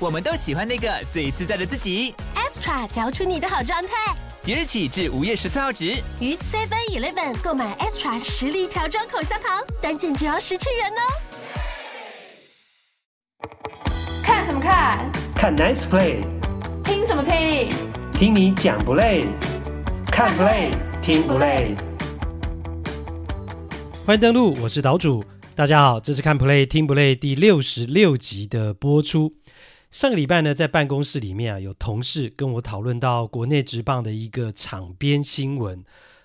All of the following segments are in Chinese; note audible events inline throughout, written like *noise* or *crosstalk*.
我们都喜欢那个最自在的自己。Extra 嚼出你的好状态。即日起至五月十四号止，于 Seven Eleven 购买 Extra 实力调装口香糖，单件只要十七元哦。看什么看？看 Nice Play。听什么听？听你讲不累，看 play 听不累。欢迎登录，我是岛主。大家好，这是看 play 听不累第六十六集的播出。上个礼拜呢，在办公室里面啊，有同事跟我讨论到国内职棒的一个场边新闻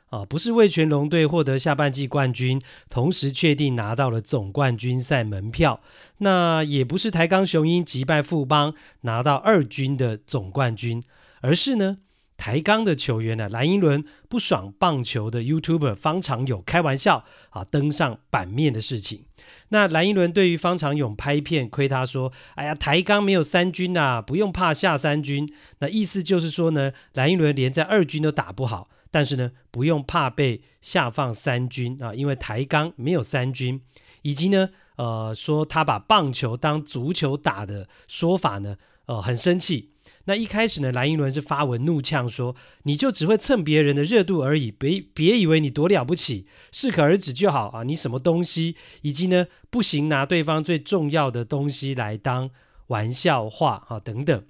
啊，不是味全龙队获得下半季冠军，同时确定拿到了总冠军赛门票，那也不是台钢雄鹰击败富邦拿到二军的总冠军。而是呢，台钢的球员呢，蓝寅伦不爽棒球的 YouTuber 方长勇开玩笑啊，登上版面的事情。那蓝一伦对于方长勇拍片亏他说：“哎呀，台钢没有三军呐、不用怕下三军。”那意思就是说呢，蓝一伦连在二军都打不好，但是呢，不用怕被下放三军啊，因为台钢没有三军，以及呢，呃，说他把棒球当足球打的说法呢，呃，很生气。那一开始呢，蓝英伦是发文怒呛说：“你就只会蹭别人的热度而已，别别以为你多了不起，适可而止就好啊！你什么东西？以及呢，不行拿对方最重要的东西来当玩笑话啊，等等。”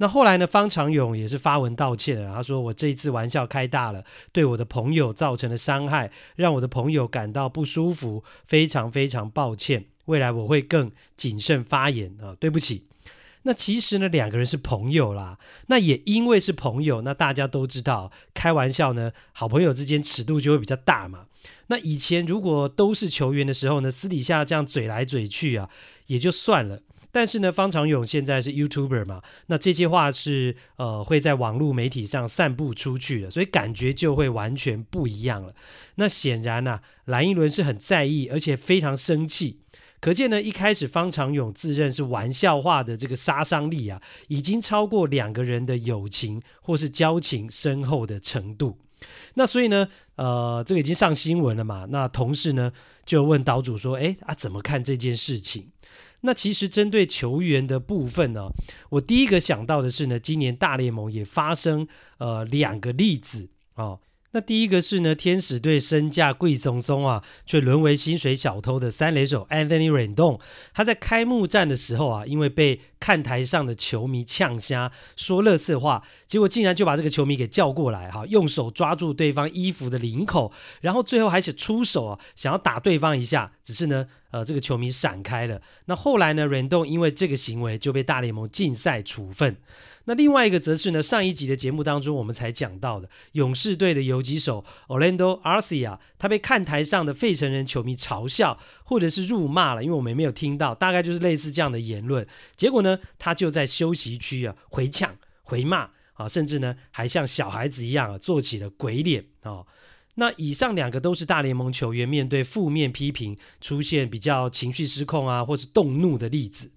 那后来呢，方长勇也是发文道歉了，他说：“我这一次玩笑开大了，对我的朋友造成了伤害，让我的朋友感到不舒服，非常非常抱歉，未来我会更谨慎发言啊，对不起。”那其实呢，两个人是朋友啦。那也因为是朋友，那大家都知道，开玩笑呢，好朋友之间尺度就会比较大嘛。那以前如果都是球员的时候呢，私底下这样嘴来嘴去啊，也就算了。但是呢，方长勇现在是 YouTuber 嘛，那这些话是呃会在网络媒体上散布出去的，所以感觉就会完全不一样了。那显然啊，蓝一伦是很在意，而且非常生气。可见呢，一开始方长勇自认是玩笑话的这个杀伤力啊，已经超过两个人的友情或是交情深厚的程度。那所以呢，呃，这个已经上新闻了嘛。那同事呢就问岛主说：“哎啊，怎么看这件事情？”那其实针对球员的部分呢，我第一个想到的是呢，今年大联盟也发生呃两个例子哦。那第一个是呢，天使队身价贵松松啊，却沦为薪水小偷的三垒手 Anthony Rendon。他在开幕战的时候啊，因为被看台上的球迷呛瞎说垃圾话，结果竟然就把这个球迷给叫过来哈，用手抓住对方衣服的领口，然后最后还是出手啊，想要打对方一下，只是呢。呃，这个球迷闪开了。那后来呢，Rendon 因为这个行为就被大联盟禁赛处分。那另外一个则是呢，上一集的节目当中我们才讲到的勇士队的游击手 Orlando Arcia，他被看台上的费城人球迷嘲笑或者是辱骂了，因为我们没有听到，大概就是类似这样的言论。结果呢，他就在休息区啊回呛回骂啊，甚至呢还像小孩子一样啊做起了鬼脸啊。那以上两个都是大联盟球员面对负面批评出现比较情绪失控啊，或是动怒的例子。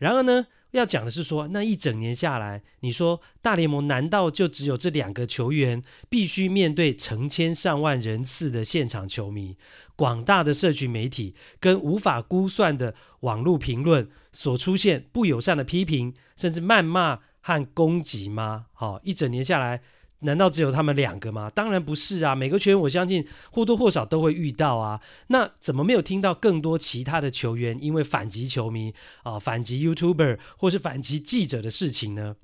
然而呢，要讲的是说，那一整年下来，你说大联盟难道就只有这两个球员必须面对成千上万人次的现场球迷、广大的社群媒体跟无法估算的网络评论所出现不友善的批评，甚至谩骂和攻击吗？好，一整年下来。难道只有他们两个吗？当然不是啊！每个球员我相信或多或少都会遇到啊。那怎么没有听到更多其他的球员因为反击球迷啊、反击 YouTuber 或是反击记者的事情呢？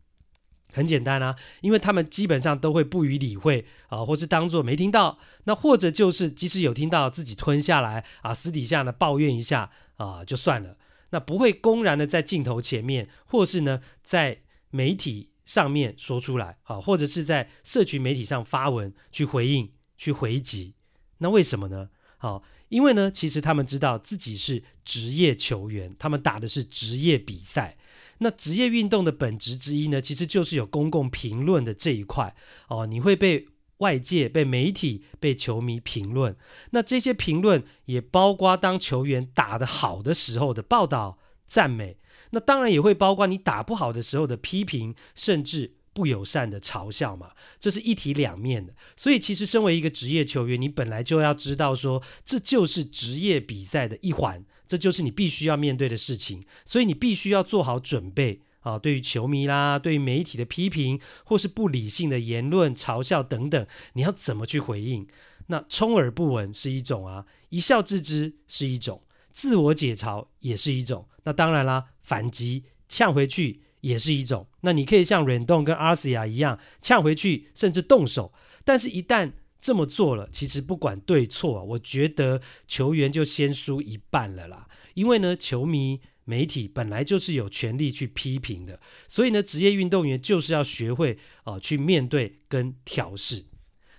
很简单啊，因为他们基本上都会不予理会啊、或是当作没听到。那或者就是即使有听到，自己吞下来啊，私底下呢抱怨一下啊就算了。那不会公然的在镜头前面，或是呢在媒体。上面说出来，好，或者是在社群媒体上发文去回应、去回击，那为什么呢？好，因为呢，其实他们知道自己是职业球员，他们打的是职业比赛。那职业运动的本质之一呢，其实就是有公共评论的这一块哦，你会被外界、被媒体、被球迷评论。那这些评论也包括当球员打得好的时候的报道、赞美，那当然也会包括你打不好的时候的批评，甚至不友善的嘲笑嘛。这是一体两面的。所以，其实身为一个职业球员，你本来就要知道说，这就是职业比赛的一环。这就是你必须要面对的事情，所以你必须要做好准备啊！对于球迷啦，对于媒体的批评，或是不理性的言论、嘲笑等等，你要怎么去回应？那充耳不闻是一种啊，一笑置之是一种，自我解嘲也是一种。那当然啦，反击呛回去也是一种。那你可以像 Rendon 跟 Arcia 一样呛回去，甚至动手。但是，一旦这么做了，其实不管对错，我觉得球员就先输一半了啦。因为呢，球迷、媒体本来就是有权利去批评的，所以呢，职业运动员就是要学会啊、去面对跟调适。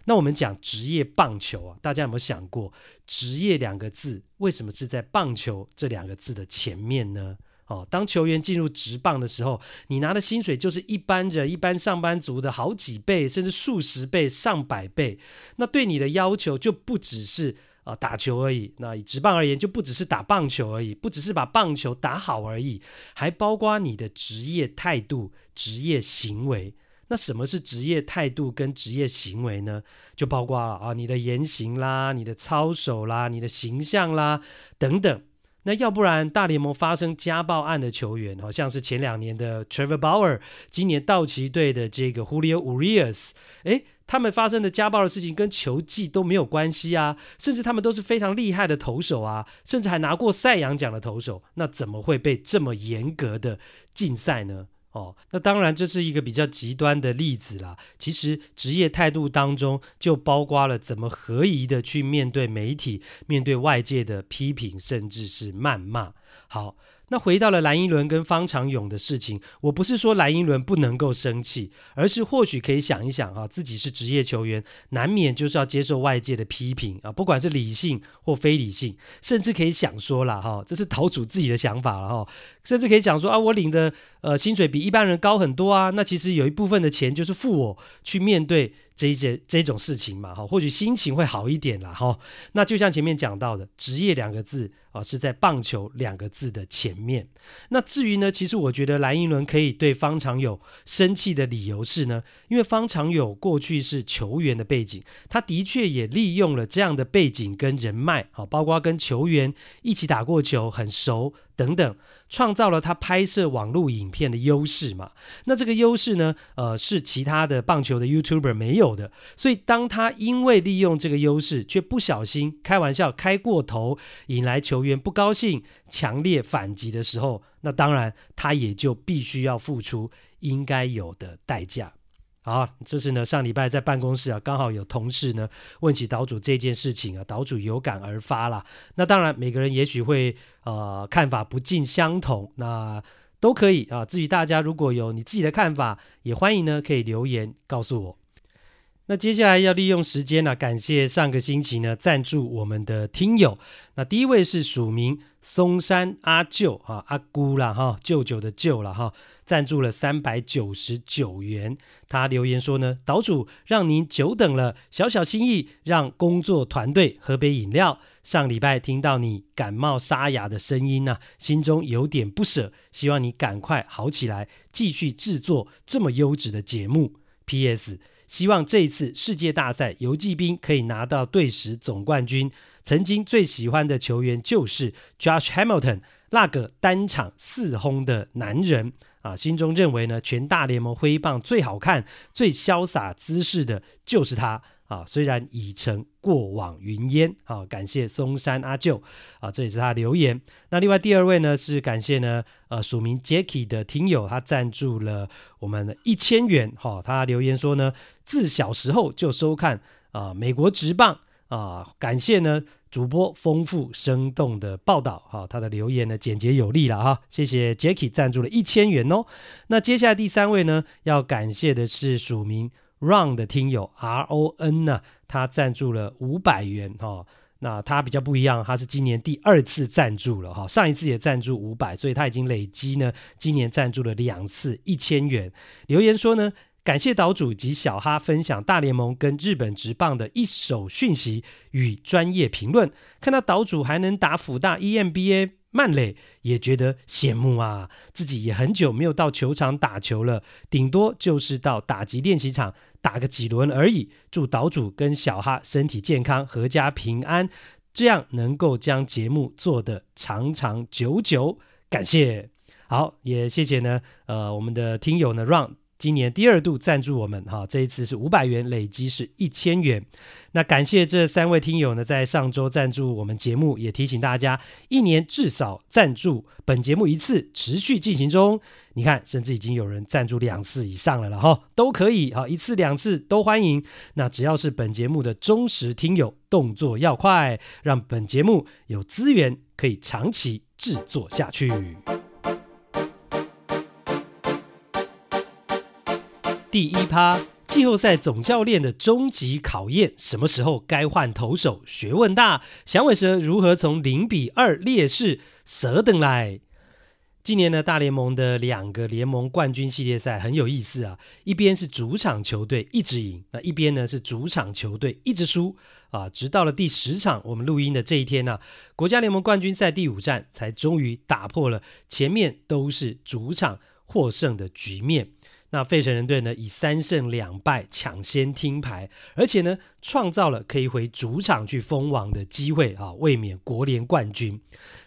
那我们讲职业棒球啊，大家有没有想过“职业”两个字为什么是在“棒球”这两个字的前面呢？哦，当球员进入职棒的时候，你拿的薪水就是一般人、一般上班族的好几倍，甚至数十倍、上百倍。那对你的要求就不只是啊、打球而已。那以职棒而言，就不只是打棒球而已，不只是把棒球打好而已，还包括你的职业态度、职业行为。那什么是职业态度跟职业行为呢？就包括了啊，你的言行啦、你的操守啦、你的形象啦等等。那要不然，大联盟发生家暴案的球员，好像是前两年的 Trevor Bauer，今年道奇队的这个 Julio Urias，诶，他们发生的家暴的事情跟球技都没有关系啊，甚至他们都是非常厉害的投手啊，甚至还拿过赛扬奖的投手，那怎么会被这么严格的禁赛呢？哦，那当然这是一个比较极端的例子啦。其实职业态度当中就包括了怎么合宜的去面对媒体、面对外界的批评，甚至是谩骂。好。那回到了蓝寅伦跟方长勇的事情，我不是说蓝寅伦不能够生气，而是或许可以想一想啊，自己是职业球员，难免就是要接受外界的批评啊，不管是理性或非理性，甚至可以想说了哈，这是岛主自己的想法了哈，甚至可以讲说啊，我领的呃薪水比一般人高很多啊，那其实有一部分的钱就是付我去面对。这一些这种事情嘛，哈，或许心情会好一点啦，哈。那就像前面讲到的，职业两个字是在棒球两个字的前面。那至于呢，其实我觉得蓝英伦可以对方长友生气的理由是呢，因为方长友过去是球员的背景，他的确也利用了这样的背景跟人脉，好，包括跟球员一起打过球，很熟。等等，创造了他拍摄网络影片的优势嘛？那这个优势呢，呃，是其他的棒球的 YouTuber 没有的。所以，当他因为利用这个优势，却不小心开玩笑开过头，引来球员不高兴、强烈反击的时候，那当然他也就必须要付出应该有的代价。啊，这是呢，上礼拜在办公室啊，刚好有同事呢问起岛主这件事情啊，岛主有感而发啦。那当然，每个人也许会呃看法不尽相同，那都可以啊。至于大家如果有你自己的看法，也欢迎呢可以留言告诉我。那接下来要利用时间呢、感谢上个星期呢赞助我们的听友。那第一位是署名松山阿舅啊，阿姑啦哈，舅舅的舅了哈，赞助了三百九十九元。他留言说呢，岛主让您久等了，小小心意让工作团队喝杯饮料。上礼拜听到你感冒沙哑的声音呢、心中有点不舍，希望你赶快好起来，继续制作这么优质的节目。P.S. 希望这一次世界大赛游骑兵可以拿到队史总冠军。曾经最喜欢的球员就是 Josh Hamilton，那个单场四轰的男人啊。心中认为呢，全大联盟挥棒最好看、最潇洒姿势的就是他啊。虽然已成过往云烟啊。感谢松山阿舅啊，这也是他留言。那另外第二位呢是感谢呢呃署名 Jacky 的听友，他赞助了我们一千元哈、他留言说呢。自小时候就收看啊、美国职棒啊、感谢呢主播丰富生动的报道哈、他的留言呢简洁有力了哈，谢谢 Jacky 赞助了一千元哦。那接下来第三位呢，要感谢的是署名 Ron 的听友 R O N 呢，他赞助了五百元哈、那他比较不一样，他是今年第二次赞助了哈，上一次也赞助五百，所以他已经累积呢，今年赞助了两次一千元。留言说呢，感谢岛主及小哈分享大联盟跟日本职棒的一手讯息与专业评论，看到岛主还能打辅大 EMBA。曼垒也觉得羡慕啊，自己也很久没有到球场打球了，顶多就是到打击练习场打个几轮而已。祝岛主跟小哈身体健康，阖家平安，这样能够将节目做得长长久久。感谢，好，也谢谢呢，呃，我们的听友呢让。今年第二度赞助我们哈，这一次是五百元，累积是一千元。那感谢这三位听友呢，在上周赞助我们节目，也提醒大家，一年至少赞助本节目一次，持续进行中。你看，甚至已经有人赞助两次以上了了哈，都可以哈，一次两次都欢迎。那只要是本节目的忠实听友，动作要快，让本节目有资源可以长期制作下去。第一趴，季后赛总教练的终极考验，什么时候该换投手？学问大。响尾蛇如何从零比二劣势折等来？今年呢，大联盟的两个联盟冠军系列赛很有意思啊。一边是主场球队一直赢，那一边呢是主场球队一直输啊。直到了第十场，我们录音的这一天呢，国家联盟冠军赛第五战才终于打破了前面都是主场获胜的局面。那费城人队呢，以三胜两败抢先听牌，而且呢，创造了可以回主场去封王的机会啊，卫冕国联冠军。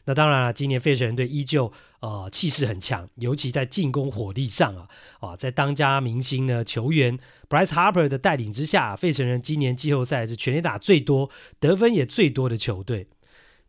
那当然了，今年费城人队依旧呃气势很强，尤其在进攻火力上啊啊，在当家明星呢球员 Bryce Harper 的带领之下，费城人今年季后赛是全垒打最多、得分也最多的球队。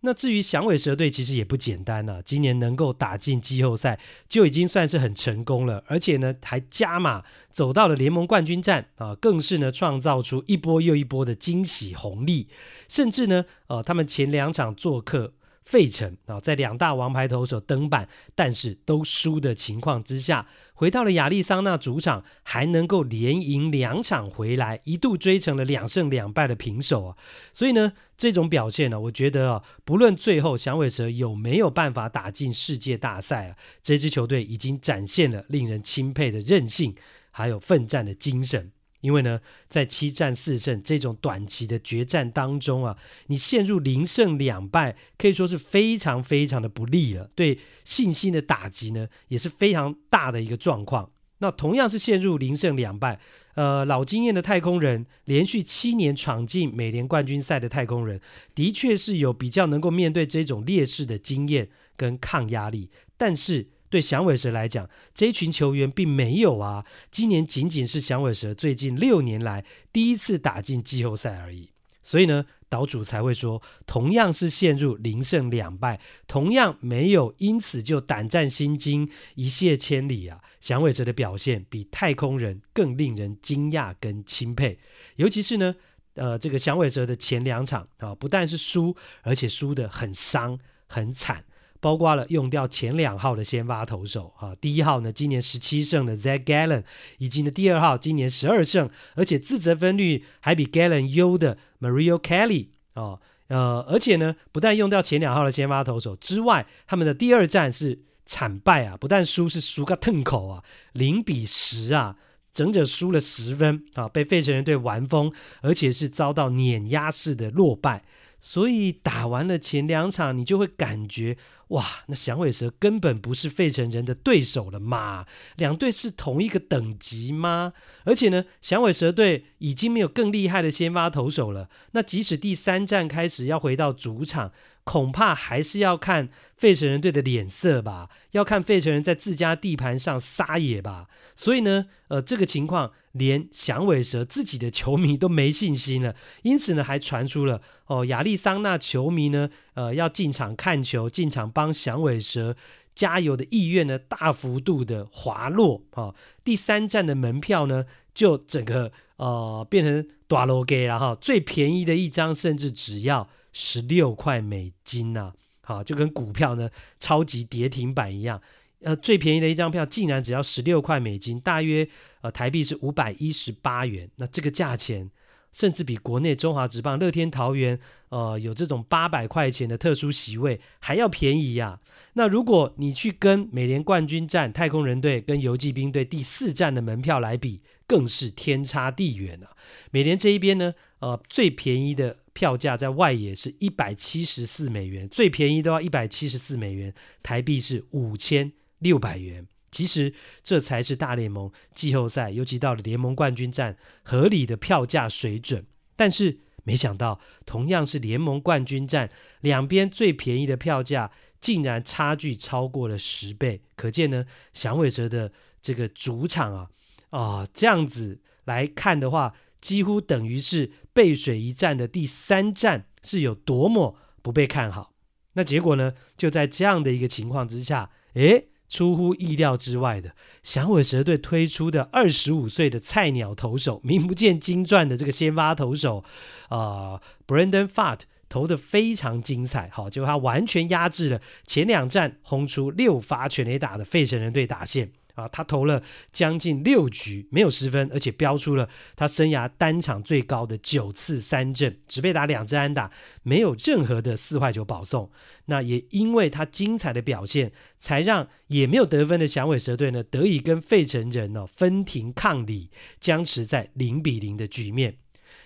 那至于响尾蛇队，其实也不简单啊。今年能够打进季后赛，就已经算是很成功了。而且呢，还加码走到了联盟冠军战啊，更是呢创造出一波又一波的惊喜红利。甚至呢，呃，他们前两场做客。费城啊，在两大王牌投手登板，但是都输的情况之下，回到了亚利桑那主场，还能够连赢两场回来，一度追成了两胜两败的平手啊！所以呢，这种表现呢，我觉得啊，不论最后响尾蛇有没有办法打进世界大赛啊，这支球队已经展现了令人钦佩的韧性，还有奋战的精神。因为呢，在七战四胜这种短期的决战当中啊，你陷入零胜两败，可以说是非常非常的不利了。对信心的打击呢，也是非常大的一个状况。那同样是陷入零胜两败，呃，老经验的太空人，连续七年闯进美联冠军赛的太空人，的确是有比较能够面对这种劣势的经验跟抗压力，但是。对响尾蛇来讲，这一群球员并没有啊。今年仅仅是响尾蛇最近六年来第一次打进季后赛而已。所以呢，岛主才会说，同样是陷入零胜两败，同样没有因此就胆战心惊、一泻千里啊。响尾蛇的表现比太空人更令人惊讶跟钦佩。尤其是呢，呃，这个响尾蛇的前两场啊，不但是输，而且输得很伤、很惨。包括了用掉前两号的先发投手啊，第一号呢今年十七胜的 Z Gallen，以及呢第二号今年十二胜，而且自责分率还比 Gallen 优的 Mario Kelly 哦，呃，而且呢不但用掉前两号的先发投手之外，他们的第二战是惨败啊，不但输是输个痛口啊，零比十啊，整整输了十分啊，被费城人队完封，而且是遭到碾压式的落败。所以打完了前两场，你就会感觉哇，那响尾蛇根本不是费城人的对手了嘛？两队是同一个等级吗？而且呢，响尾蛇队已经没有更厉害的先发投手了。那即使第三战开始要回到主场，恐怕还是要看费城人队的脸色吧，要看费城人在自家地盘上撒野吧。所以呢，呃，这个情况。连响尾蛇自己的球迷都没信心了，因此呢，还传出了哦，亚利桑那球迷呢，呃，要进场看球、进场帮响尾蛇加油的意愿呢，大幅度的滑落啊、第三站的门票呢，就整个呃变成大路价了哈，最便宜的一张甚至只要十六块美金呐、啊，好，就跟股票呢超级跌停板一样。呃，最便宜的一张票竟然只要十六块美金，大约呃台币是五百一十八元。那这个价钱，甚至比国内中华职棒乐天桃园，呃，有这种八百块钱的特殊席位还要便宜呀、啊。那如果你去跟美联冠军战太空人队跟游骑兵队第四站的门票来比，更是天差地远啊。美联这一边呢，呃，最便宜的票价在外野是一百七十四美元，最便宜都要一百七十四美元，台币是五千六百元。其实这才是大联盟季后赛，尤其到了联盟冠军战合理的票价水准。但是没想到，同样是联盟冠军战，两边最便宜的票价竟然差距超过了十倍。可见呢，响尾蛇的这个主场啊，啊、哦，这样子来看的话，几乎等于是背水一战的第三战是有多么不被看好。那结果呢，就在这样的一个情况之下，诶。出乎意料之外的，响尾蛇队推出的二十五岁的菜鸟投手，名不见经传的这个先发投手，啊、，Brandon Fart 投的非常精彩，好，结果他完全压制了前两战轰出六发全垒打的费城人队打线。啊，他投了将近六局没有失分，而且飙出了他生涯单场最高的九次三振，只被打两支安打，没有任何的四坏球保送。那也因为他精彩的表现，才让也没有得分的响尾蛇队呢得以跟费城人哦分庭抗礼，僵持在零比零的局面。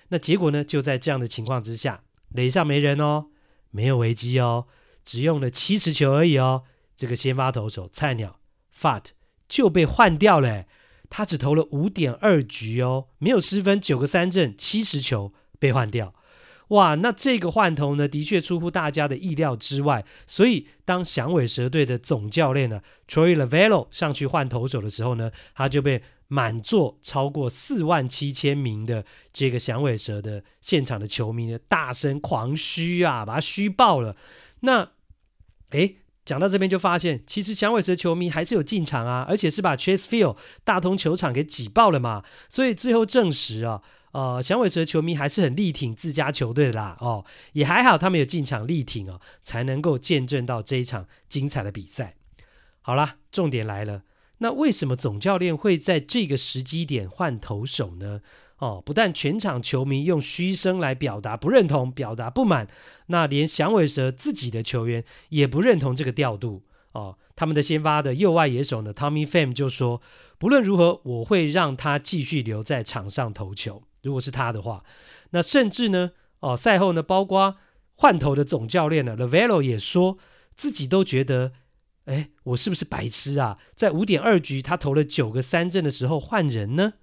那结果呢，就在这样的情况之下，垒上没人哦，没有危机哦，只用了七十球而已哦。这个先发投手菜鸟 Fat 就被换掉了，他只投了五点二局哦，没有失分，九个三振，七十球被换掉。哇，那这个换投呢，的确出乎大家的意料之外。所以，当响尾蛇队的总教练呢，Torey Lavello 上去换投手的时候呢，他就被满座超过四万七千名的这个响尾蛇的现场的球迷呢，大声狂嘘啊，把他嘘爆了。那，诶。讲到这边就发现，其实响尾蛇球迷还是有进场啊，而且是把 Chase Field 大通球场给挤爆了嘛。所以最后证实啊，呃，响尾蛇球迷还是很力挺自家球队的啦。哦，也还好，他们有进场力挺哦，才能够见证到这一场精彩的比赛。好啦，重点来了，那为什么总教练会在这个时机点换投手呢？哦，不但全场球迷用嘘声来表达不认同、表达不满，那连响尾蛇自己的球员也不认同这个调度。哦，他们的先发的右外野手呢，Tommy Fame 就说：“不论如何，我会让他继续留在场上投球。如果是他的话，那甚至呢，哦，赛后呢，包括换投的总教练呢，Lavello 也说自己都觉得，哎，我是不是白痴啊？在五点二局他投了九个三振的时候换人呢？”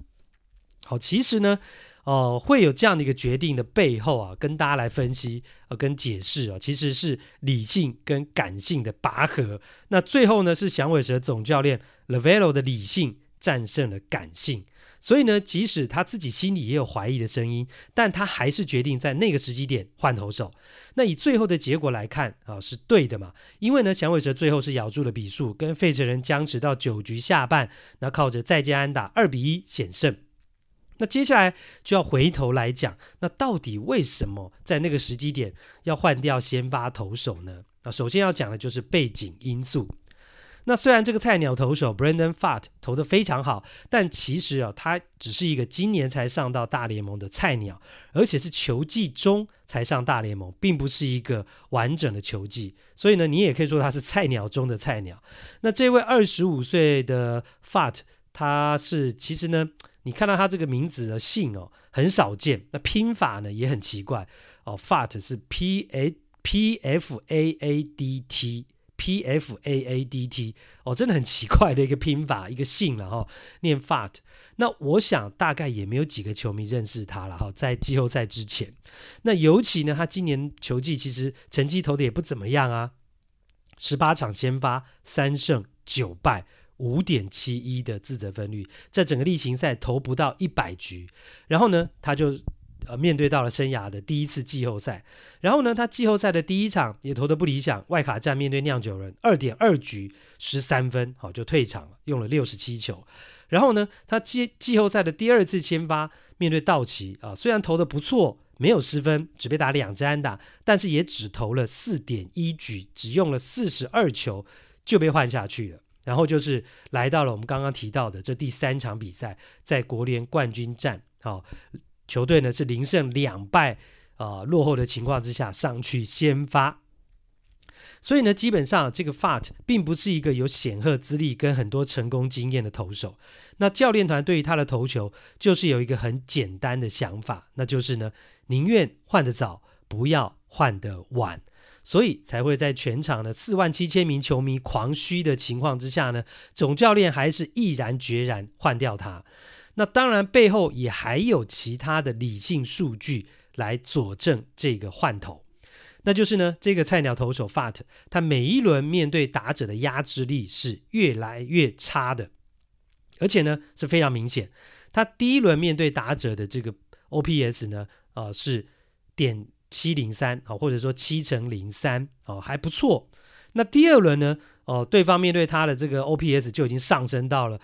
好，其实呢，哦、呃，会有这样的一个决定的背后啊，跟大家来分析呃，跟解释啊，其实是理性跟感性的拔河。那最后呢，是响尾蛇总教练 Lovullo 的理性战胜了感性。所以呢，即使他自己心里也有怀疑的声音，但他还是决定在那个时机点换投手。那以最后的结果来看啊，是对的嘛？因为呢，响尾蛇最后是咬住了比数，跟费城人僵持到九局下半，那靠着再见安打二比一险胜。那接下来就要回头来讲，那到底为什么在那个时机点要换掉先发投手呢？那首先要讲的就是背景因素。那虽然这个菜鸟投手 Brandon Pfaadt 投得非常好，但其实啊，他只是一个今年才上到大联盟的菜鸟，而且是球季中才上大联盟，并不是一个完整的球季。所以呢，你也可以说他是菜鸟中的菜鸟。那这位二十五岁的 Pfaadt，他是其实呢。你看到他这个名字的姓哦，很少见。那拼法呢也很奇怪哦，Fat 是 P A P F A A D T P F A A D T 哦，真的很奇怪的一个拼法，一个姓了哈、念 Fat。那我想大概也没有几个球迷认识他了哈，在季后赛之前。那尤其呢，他今年球季其实成绩投的也不怎么样啊，十八场先发三胜九败。五点七一的自责分率，在整个例行赛投不到一百局，然后呢，他就呃面对到了生涯的第一次季后赛，然后呢，他季后赛的第一场也投得不理想，外卡战面对酿酒人，二点二局十三分，好就退场了，用了六十七球，然后呢，他季季后赛的第二次先发面对道奇啊，虽然投得不错，没有失分，只被打两支安打，但是也只投了四点一局，只用了四十二球就被换下去了。然后就是来到了我们刚刚提到的这第三场比赛，在国联冠军战，好、哦，球队呢是零胜两败啊、落后的情况之下上去先发。所以呢，基本上这个 Pfaadt 并不是一个有显赫资历跟很多成功经验的投手。那教练团对于他的投球就是有一个很简单的想法，那就是呢，宁愿换得早，不要换得晚。所以才会在全场的四万七千名球迷狂嘘的情况之下呢，总教练还是毅然决然换掉他。那当然背后也还有其他的理性数据来佐证这个换投。那就是呢，这个菜鸟投手 Fat，他每一轮面对打者的压制力是越来越差的，而且呢是非常明显。他第一轮面对打者的这个 OPS 呢，啊、呃、是点七零三啊，或者说七乘零三哦，还不错。那第二轮呢，哦、对方面对他的这个 OPS 就已经上升到了。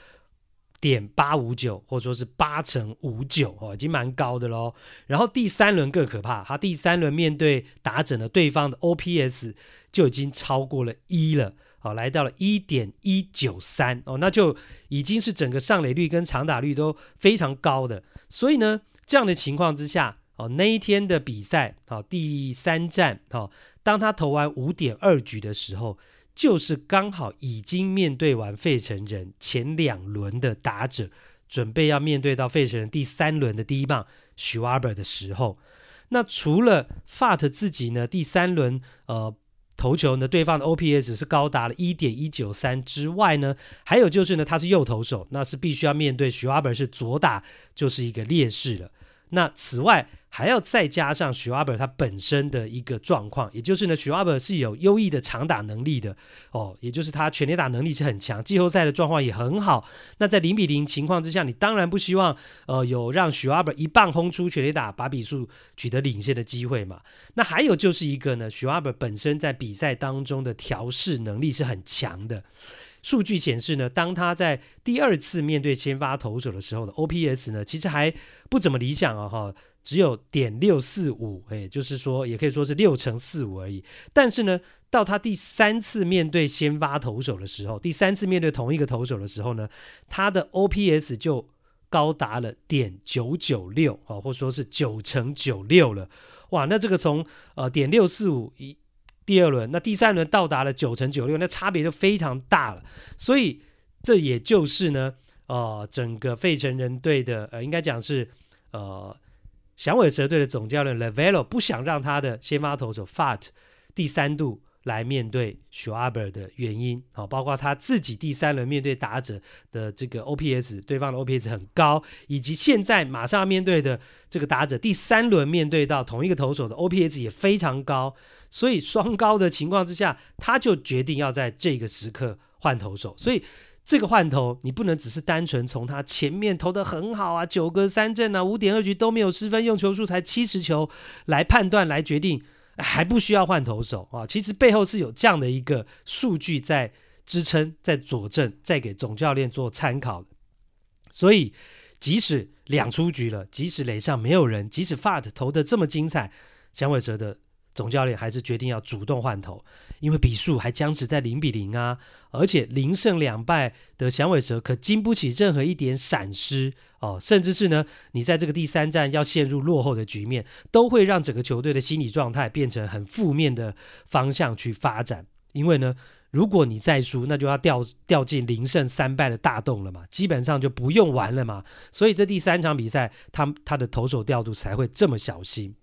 点八五九，或者说是八乘五九哦，已经蛮高的喽。然后第三轮更可怕，他第三轮面对打者呢，对方的 OPS 就已经超过了一了，哦，来到了一点一九三哦，那就已经是整个上垒率跟长打率都非常高的。所以呢，这样的情况之下，哦，那一天的比赛，哦，第三战，哦，当他投完五点二局的时候。就是刚好已经面对完费城人前两轮的打者，准备要面对到费城人第三轮的第一棒 Schwaber 的时候，那除了 Fat 自己呢，第三轮呃投球呢，对方的 OPS 是高达了一点一九三之外呢，还有就是呢，他是右投手，那是必须要面对 Schwaber 是左打，就是一个劣势了。那此外，还要再加上许瓦伯他本身的一个状况，也就是呢，许瓦伯是有优异的长打能力的哦，也就是他全垒打能力是很强，季后赛的状况也很好。那在零比零情况之下，你当然不希望呃有让许瓦伯一棒轰出全垒打，把比数取得领先的机会嘛。那还有就是一个呢，许瓦伯本身在比赛当中的调试能力是很强的。数据显示呢，当他在第二次面对先发投手的时候的 OPS 呢，其实还不怎么理想啊，哈，只有点六四五，哎，就是说也可以说是六乘四五而已。但是呢，到他第三次面对先发投手的时候，第三次面对同一个投手的时候呢，他的 OPS 就高达了点九九六啊，或者说是九乘九六了。哇，那这个从呃点六四五一。第二轮，那第三轮到达了九乘九六，那差别就非常大了。所以这也就是呢，呃，整个费城人队的，呃，应该讲是呃响尾蛇队的总教练 Lovullo 不想让他的先发投手 Fat 第三度。来面对 Schwarber 的原因，好，包括他自己第三轮面对打者的这个 OPS，对方的 OPS 很高，以及现在马上要面对的这个打者第三轮面对到同一个投手的 OPS 也非常高，所以双高的情况之下，他就决定要在这个时刻换投手。所以这个换投你不能只是单纯从他前面投的很好啊，九个三振啊，五点二局都没有失分，用球数才七十球来判断来决定。还不需要换投手啊，其实背后是有这样的一个数据在支撑、在佐证、在给总教练做参考。所以，即使两出局了，即使垒上没有人，即使 Fat 投的这么精彩，响尾蛇的。总教练还是决定要主动换投，因为比数还僵持在零比零啊，而且零胜两败的响尾蛇可经不起任何一点闪失哦，甚至是呢，你在这个第三战要陷入落后的局面，都会让整个球队的心理状态变成很负面的方向去发展。因为呢，如果你再输，那就要掉掉进零胜三败的大洞了嘛，基本上就不用玩了嘛。所以这第三场比赛，他他的投手调度才会这么小心。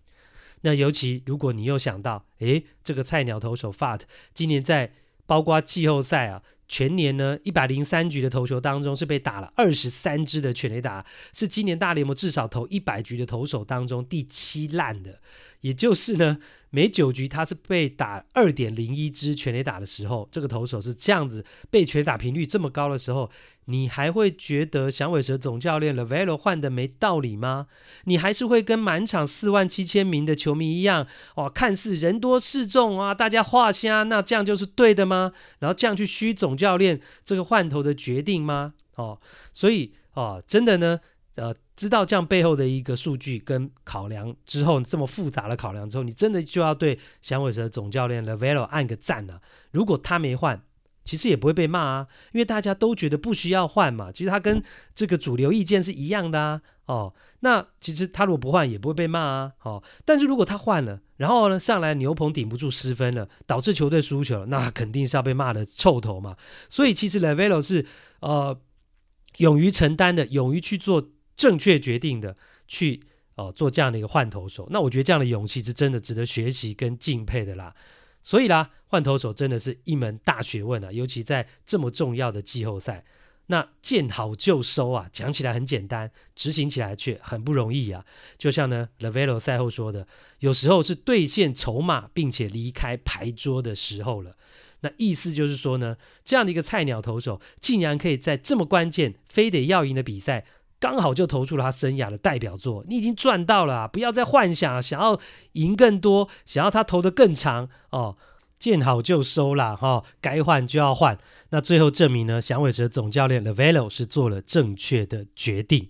那尤其如果你又想到，诶，这个菜鸟投手 Fat 今年在包括季后赛啊，全年呢一百零三局的投球当中是被打了二十三支的全垒打，是今年大联盟至少投一百局的投手当中第七烂的，也就是呢。每九局他是被打二点零一支全垒打的时候，这个投手是这样子被全打频率这么高的时候，你还会觉得响尾蛇总教练 Lovullo 换的没道理吗？你还是会跟满场四万七千名的球迷一样，哇，看似人多势众啊，大家画虾，那这样就是对的吗？然后这样去嘘总教练这个换投的决定吗？哦，所以哦，真的呢。呃，知道这样背后的一个数据跟考量之后，这么复杂的考量之后，你真的就要对响尾蛇总教练 Lovullo 按个赞了。如果他没换，其实也不会被骂啊，因为大家都觉得不需要换嘛。其实他跟这个主流意见是一样的啊。哦，那其实他如果不换也不会被骂啊。哦，但是如果他换了，然后呢上来牛棚顶不住失分了，导致球队输球了，那肯定是要被骂的臭头嘛。所以其实 LaVelo 是呃勇于承担的，勇于去做正确决定的，去哦、呃、做这样的一个换投手。那我觉得这样的勇气是真的值得学习跟敬佩的啦。所以啦，换投手真的是一门大学问啊，尤其在这么重要的季后赛。那见好就收啊，讲起来很简单，执行起来却很不容易啊。就像呢，LaVelo 赛后说的，有时候是兑现筹码并且离开牌桌的时候了。那意思就是说呢，这样的一个菜鸟投手，竟然可以在这么关键、非得要赢的比赛，刚好就投出了他生涯的代表作。你已经赚到了，不要再幻想想要赢更多，想要他投的更长哦。见好就收啦，哈，该换就要换。那最后证明呢，响尾蛇总教练 LaVelo 是做了正确的决定。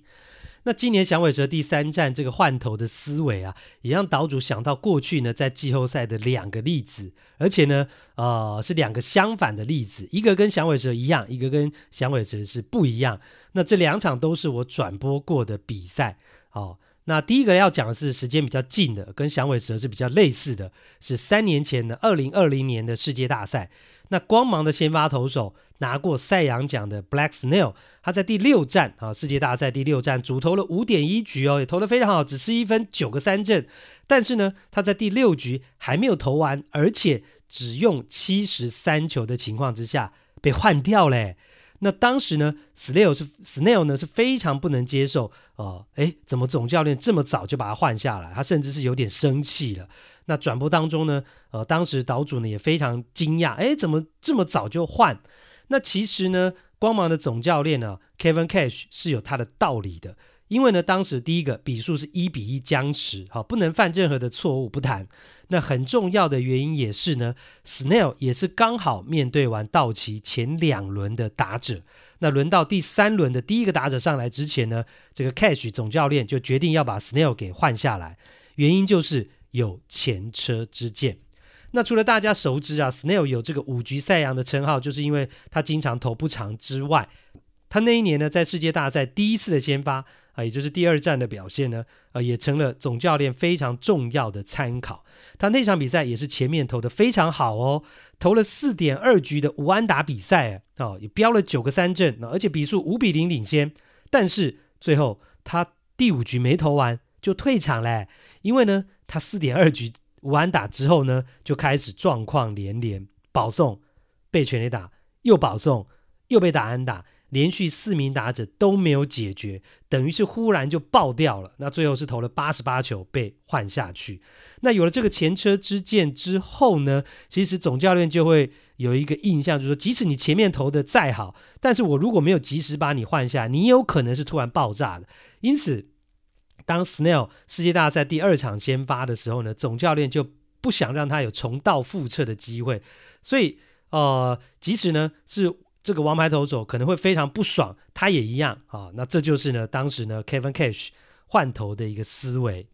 那今年响尾蛇第三战这个换头的思维啊，也让岛主想到过去呢在季后赛的两个例子，而且呢，呃，是两个相反的例子，一个跟响尾蛇一样，一个跟响尾蛇是不一样。那这两场都是我转播过的比赛，哦。那第一个要讲的是时间比较近的，跟响尾蛇是比较类似的，是三年前的二零二零年的世界大赛。那光芒的先发投手拿过赛扬奖的 Black Snell，他在第六战啊，世界大赛第六战主投了五点一局哦，也投得非常好，只失一分，九个三振。但是呢，他在第六局还没有投完，而且只用七十三球的情况之下被换掉嘞。那当时呢，Snell 是 Snell 呢是非常不能接受哦，诶，怎么总教练这么早就把他换下来？他甚至是有点生气了。那转播当中呢，呃，当时岛主呢也非常惊讶，诶，怎么这么早就换？那其实呢，光芒的总教练呢，Kevin Cash 是有他的道理的。因为呢，当时第一个比数是一比一僵持，好，不能犯任何的错误不谈。那很重要的原因也是呢，Snell 也是刚好面对完道奇前两轮的打者。那轮到第三轮的第一个打者上来之前呢，这个 Cash 总教练就决定要把 Snell 给换下来，原因就是有前车之鉴。那除了大家熟知啊，Snail 有这个五局赛扬的称号，就是因为他经常投不长之外，他那一年呢，在世界大赛第一次的先发。啊，也就是第二战的表现呢，呃，也成了总教练非常重要的参考。他那场比赛也是前面投的非常好哦，投了四点二局的无安打比赛，哦，也飙了九个三振，而且比数五比零领先。但是最后他第五局没投完就退场嘞，因为呢，他四点二局无安打之后呢，就开始状况连连，保送被全垒打，又保送又被打安打。连续四名打者都没有解决，等于是忽然就爆掉了。那最后是投了八十八球被换下去。那有了这个前车之鉴之后呢，其实总教练就会有一个印象，就是说，即使你前面投的再好，但是我如果没有及时把你换下，你有可能是突然爆炸的。因此，当 Snell 世界大赛第二场先发的时候呢，总教练就不想让他有重蹈覆辙的机会，所以呃，即使呢是。这个王牌投手可能会非常不爽，他也一样啊、那这就是呢，当时呢，Kevin Cash 换投的一个思维。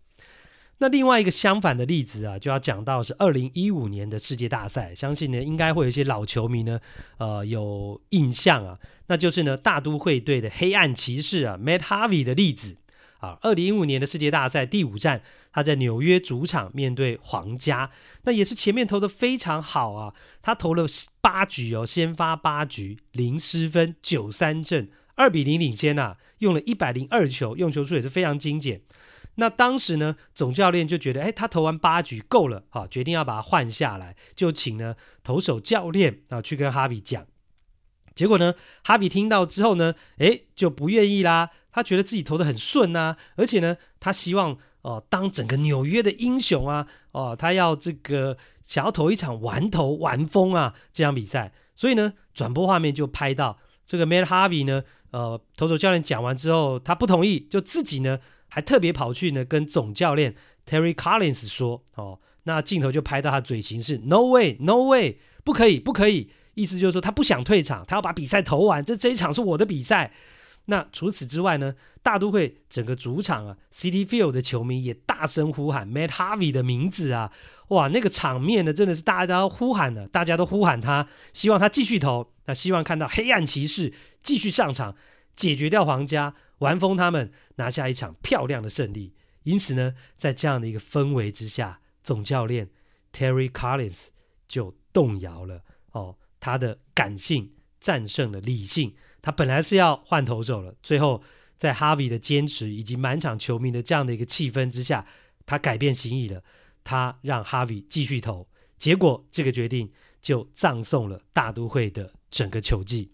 那另外一个相反的例子啊，就要讲到是二零一五年的世界大赛，相信呢，应该会有一些老球迷呢，呃，有印象啊。那就是呢，大都会队的黑暗骑士啊，Matt Harvey 的例子。啊，二零一五年的世界大赛第五战，他在纽约主场面对皇家，那也是前面投的非常好啊，他投了八局哦，先发八局零失分九三振，二比零领先啊，用了一百零二球，用球数也是非常精简。那当时呢，总教练就觉得，哎，他投完八局够了，好，决定要把他换下来，就请呢投手教练啊去跟哈比讲。结果呢，哈比听到之后呢，诶，就不愿意啦。他觉得自己投得很顺啊，而且呢，他希望哦、当整个纽约的英雄啊，哦、他要这个想要投一场玩投玩疯啊这样比赛。所以呢，转播画面就拍到这个 Matt Harvey 呢，呃，投手教练讲完之后，他不同意，就自己呢还特别跑去呢跟总教练 Terry Collins 说，哦，那镜头就拍到他嘴型是 No way, No way，不可以，不可以。意思就是说，他不想退场，他要把比赛投完。这这一场是我的比赛。那除此之外呢，大都会整个主场啊，Citi Field 的球迷也大声呼喊 Matt Harvey 的名字啊，哇，那个场面呢，真的是大家都呼喊的，大家都呼喊他，希望他继续投，那希望看到黑暗骑士继续上场，解决掉皇家，完封他们，拿下一场漂亮的胜利。因此呢，在这样的一个氛围之下，总教练 Terry Collins 就动摇了哦，他的感性战胜了理性。他本来是要换投手了，最后在 Harvey 的坚持以及满场球迷的这样的一个气氛之下，他改变心意了，他让 Harvey 继续投。结果这个决定就葬送了大都会的整个球季，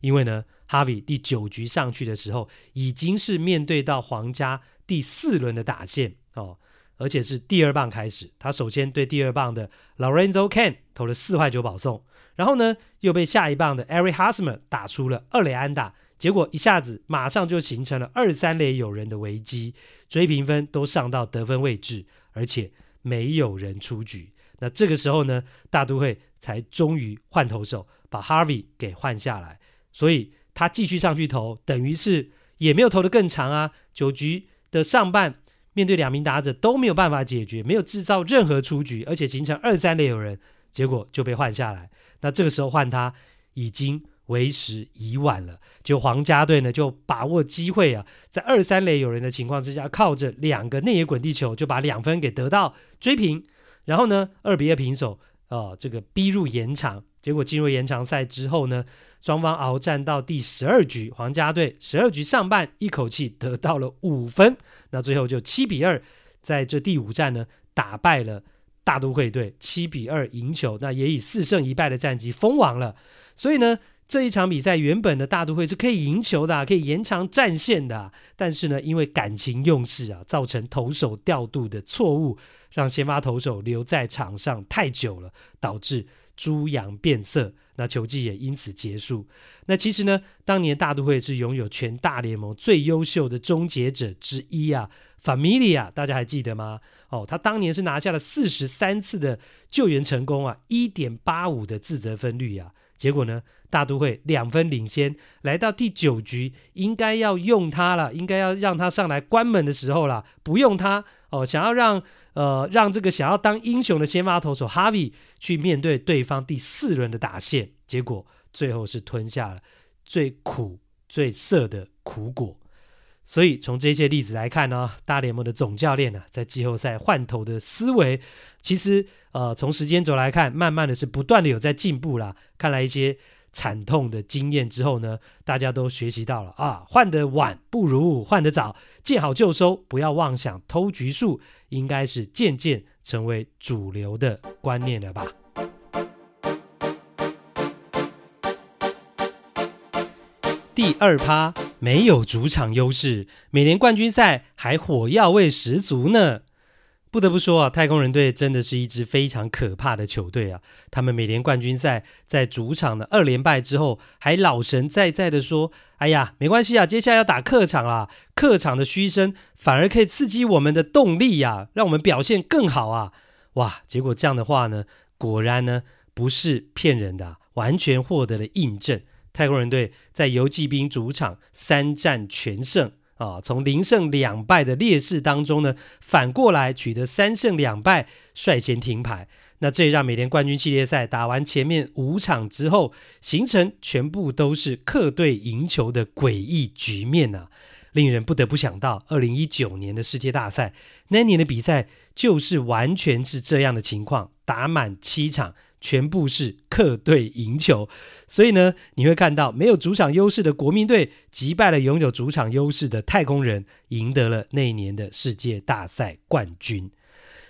因为呢，Harvey 第九局上去的时候，已经是面对到皇家第四轮的打线哦，而且是第二棒开始，他首先对第二棒的 Lorenzo can 投了四坏九保送。然后呢，又被下一棒的 Eric Hosmer 打出了二垒安打，结果一下子马上就形成了二三垒有人的危机，追平分都上到得分位置，而且没有人出局。那这个时候呢，大都会才终于换投手，把 Harvey 给换下来，所以他继续上去投，等于是也没有投得更长啊。九局的上半，面对两名打者都没有办法解决，没有制造任何出局，而且形成二三垒有人，结果就被换下来。那这个时候换他已经为时已晚了，就皇家队呢就把握机会啊，在二三垒有人的情况之下，靠着两个内野滚地球就把两分给得到追平，然后呢二比二平手，呃，这个逼入延长，结果进入延长赛之后呢，双方鏖战到第十二局，皇家队十二局上半一口气得到了五分，那最后就七比二，在这第五战呢打败了。大都会队七比二赢球，那也以四胜一败的战绩封王了。所以呢，这一场比赛原本的大都会是可以赢球的，可以延长战线的。但是呢，因为感情用事啊，造成投手调度的错误，让先发投手留在场上太久了，导致猪羊变色。那球季也因此结束。那其实呢，当年大都会是拥有全大联盟最优秀的终结者之一啊。Familia，大家还记得吗？哦，他当年是拿下了四十三次的救援成功啊，一点八五的自责分率啊。结果呢，大都会两分领先，来到第九局，应该要用他了，应该要让他上来关门的时候了，不用他哦，想要让呃让这个想要当英雄的先发投手 Harvey 去面对对方第四轮的打线，结果最后是吞下了最苦最涩的苦果。所以从这些例子来看呢，大联盟的总教练呢，在季后赛换投的思维，其实呃，从时间轴来看，慢慢的是不断的有在进步啦。看来一些惨痛的经验之后呢，大家都学习到了啊，换得晚不如换得早，见好就收，不要妄想偷局数，应该是渐渐成为主流的观念了吧。第二趴。没有主场优势，美联冠军赛还火药味十足呢。不得不说啊，太空人队真的是一支非常可怕的球队啊。他们美联冠军赛在主场的二连败之后，还老神在在的说：“哎呀，没关系啊，接下来要打客场啊，客场的嘘声反而可以刺激我们的动力呀、让我们表现更好啊。”哇，结果这样的话呢，果然呢不是骗人的，完全获得了印证。太空人队在游骑兵主场三战全胜啊，从零胜两败的劣势当中呢，反过来取得三胜两败，率先停牌。那这也让美联冠军系列赛打完前面五场之后，形成全部都是客队赢球的诡异局面啊，令人不得不想到二零一九年的世界大赛，那年的比赛就是完全是这样的情况，打满七场。全部是客队赢球，所以呢，你会看到没有主场优势的国民队击败了拥有主场优势的太空人，赢得了那一年的世界大赛冠军。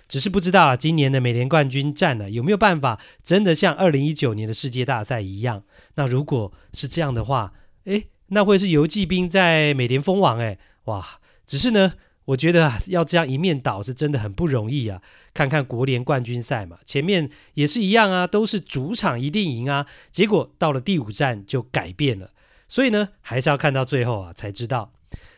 只是不知道啊，今年的美联冠军战呢、有没有办法真的像二零一九年的世界大赛一样？那如果是这样的话，诶，那会是游骑兵在美联封王诶，哇！只是呢。我觉得啊，要这样一面倒是真的很不容易啊！看看国联冠军赛嘛，前面也是一样啊，都是主场一定赢啊。结果到了第五战就改变了，所以呢，还是要看到最后啊才知道。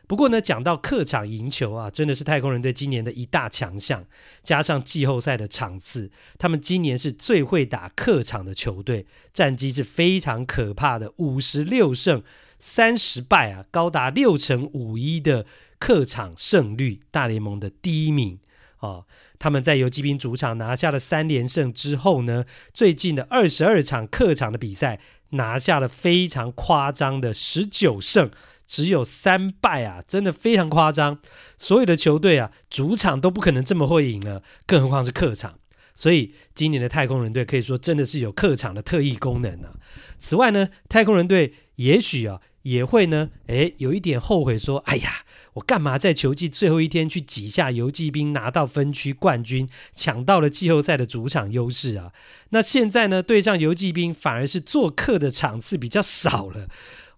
不过呢，讲到客场赢球啊，真的是太空人队今年的一大强项。加上季后赛的场次，他们今年是最会打客场的球队，战绩是非常可怕的，五十六胜三十败啊，高达六成五一的客场胜率，大联盟的第一名啊。他们在游骑兵主场拿下了三连胜之后呢，最近的二十二场客场的比赛拿下了非常夸张的十九胜。只有三败啊，真的非常夸张。所有的球队啊，主场都不可能这么会赢了，更何况是客场。所以今年的太空人队可以说真的是有客场的特异功能啊。此外呢，太空人队也许啊也会呢，诶，有一点后悔说，哎呀，我干嘛在球季最后一天去挤下游骑兵拿到分区冠军，抢到了季后赛的主场优势啊？那现在呢，对上游骑兵反而是做客的场次比较少了。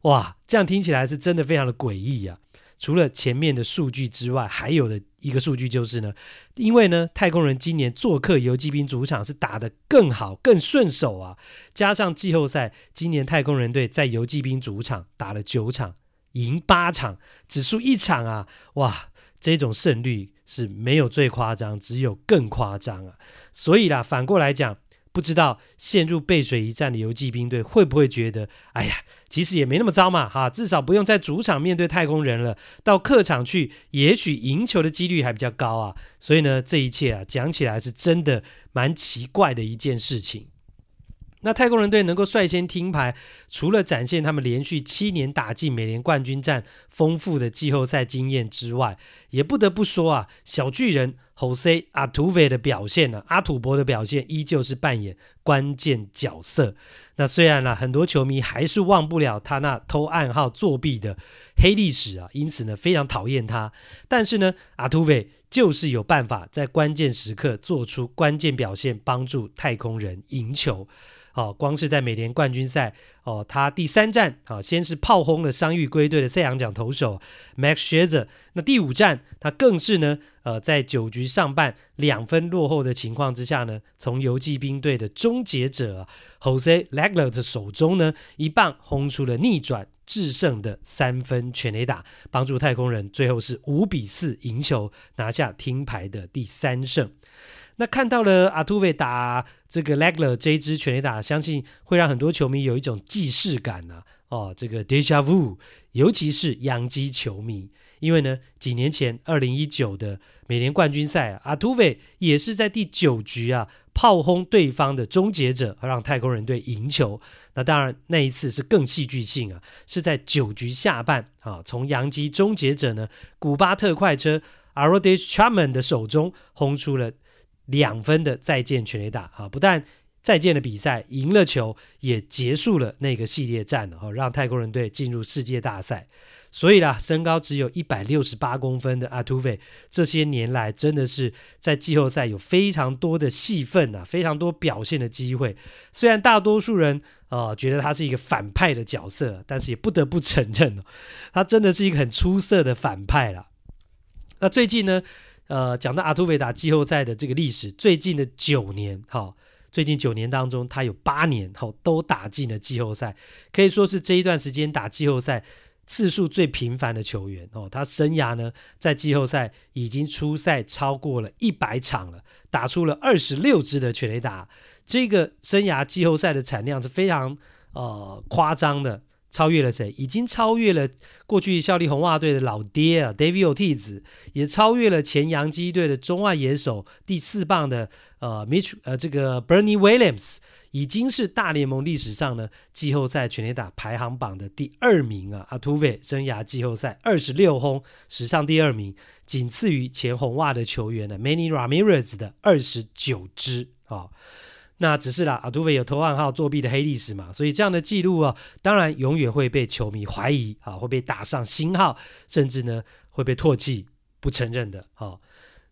哇，这样听起来是真的非常的诡异啊！除了前面的数据之外，还有的一个数据就是呢，因为呢，太空人今年做客游击兵主场是打得更好、更顺手啊，加上季后赛，今年太空人队在游击兵主场打了九场，赢八场，只输一场啊！哇，这种胜率是没有最夸张，只有更夸张啊！所以啦，反过来讲。不知道陷入背水一战的游骑兵队会不会觉得，哎呀，其实也没那么糟嘛，哈，至少不用在主场面对太空人了，到客场去，也许赢球的几率还比较高啊。所以呢，这一切啊，讲起来是真的蛮奇怪的一件事情。那太空人队能够率先听牌，除了展现他们连续七年打进美联冠军战丰富的季后赛经验之外，也不得不说啊，小巨人 Jose Altuve 的表现呢、阿土伯的表现依旧是扮演关键角色。那虽然呢、很多球迷还是忘不了他那偷暗号作弊的黑历史啊，因此呢，非常讨厌他。但是呢，阿土伯就是有办法在关键时刻做出关键表现，帮助太空人赢球。哦，光是在美联冠军赛，哦，他第三战，啊、先是炮轰了伤愈归队的赛扬奖投手 Max Scherzer，那第五战，他更是呢，呃，在九局上半两分落后的情况之下呢，从游骑兵队的终结者 Jose Legler 的手中呢，一棒轰出了逆转制胜的三分全垒打，帮助太空人最后是五比四赢球，拿下听牌的第三胜。那看到了阿图维打这个 Legler 这一支全垒打，相信会让很多球迷有一种既视感呐、啊，哦，这个 Deja Vu，尤其是洋基球迷，因为呢，几年前二零一九的美联冠军赛，啊阿图维也是在第九局啊炮轰对方的终结者，让太空人队赢球。那当然那一次是更戏剧性啊，是在九局下半啊，从洋基终结者呢古巴特快车 Arodis Chapman 的手中轰出了。两分的再见全垒打啊！不但再见了比赛，赢了球，也结束了那个系列战了，哈，让太空人队进入世界大赛。所以啦，身高只有一百六十八公分的阿图维，这些年来真的是在季后赛有非常多的戏份啊，非常多表现的机会。虽然大多数人啊、觉得他是一个反派的角色，但是也不得不承认，他真的是一个很出色的反派啦。那最近呢？呃，讲到阿图维打季后赛的这个历史，最近的九年，哈、哦，最近九年当中，他有八年，哈、哦，都打进了季后赛，可以说是这一段时间打季后赛次数最频繁的球员，哦，他生涯呢在季后赛已经出赛超过了一百场了，打出了二十六支的全垒打，这个生涯季后赛的产量是非常呃夸张的。超越了谁？已经超越了过去效力红袜队的老爹啊，David Ortiz，也超越了前洋基队的中外野手第四棒的呃 Mitch 呃这个 Bernie Williams，已经是大联盟历史上呢季后赛全垒打排行榜的第二名啊。阿图维生涯季后赛二十六轰，史上第二名，仅次于前红袜的球员呢 Manny Ramirez 的二十九支啊。那只是啦，阿杜维有偷暗号作弊的黑历史嘛，所以这样的记录啊，当然永远会被球迷怀疑啊，会被打上星号，甚至呢会被唾弃，不承认的。啊，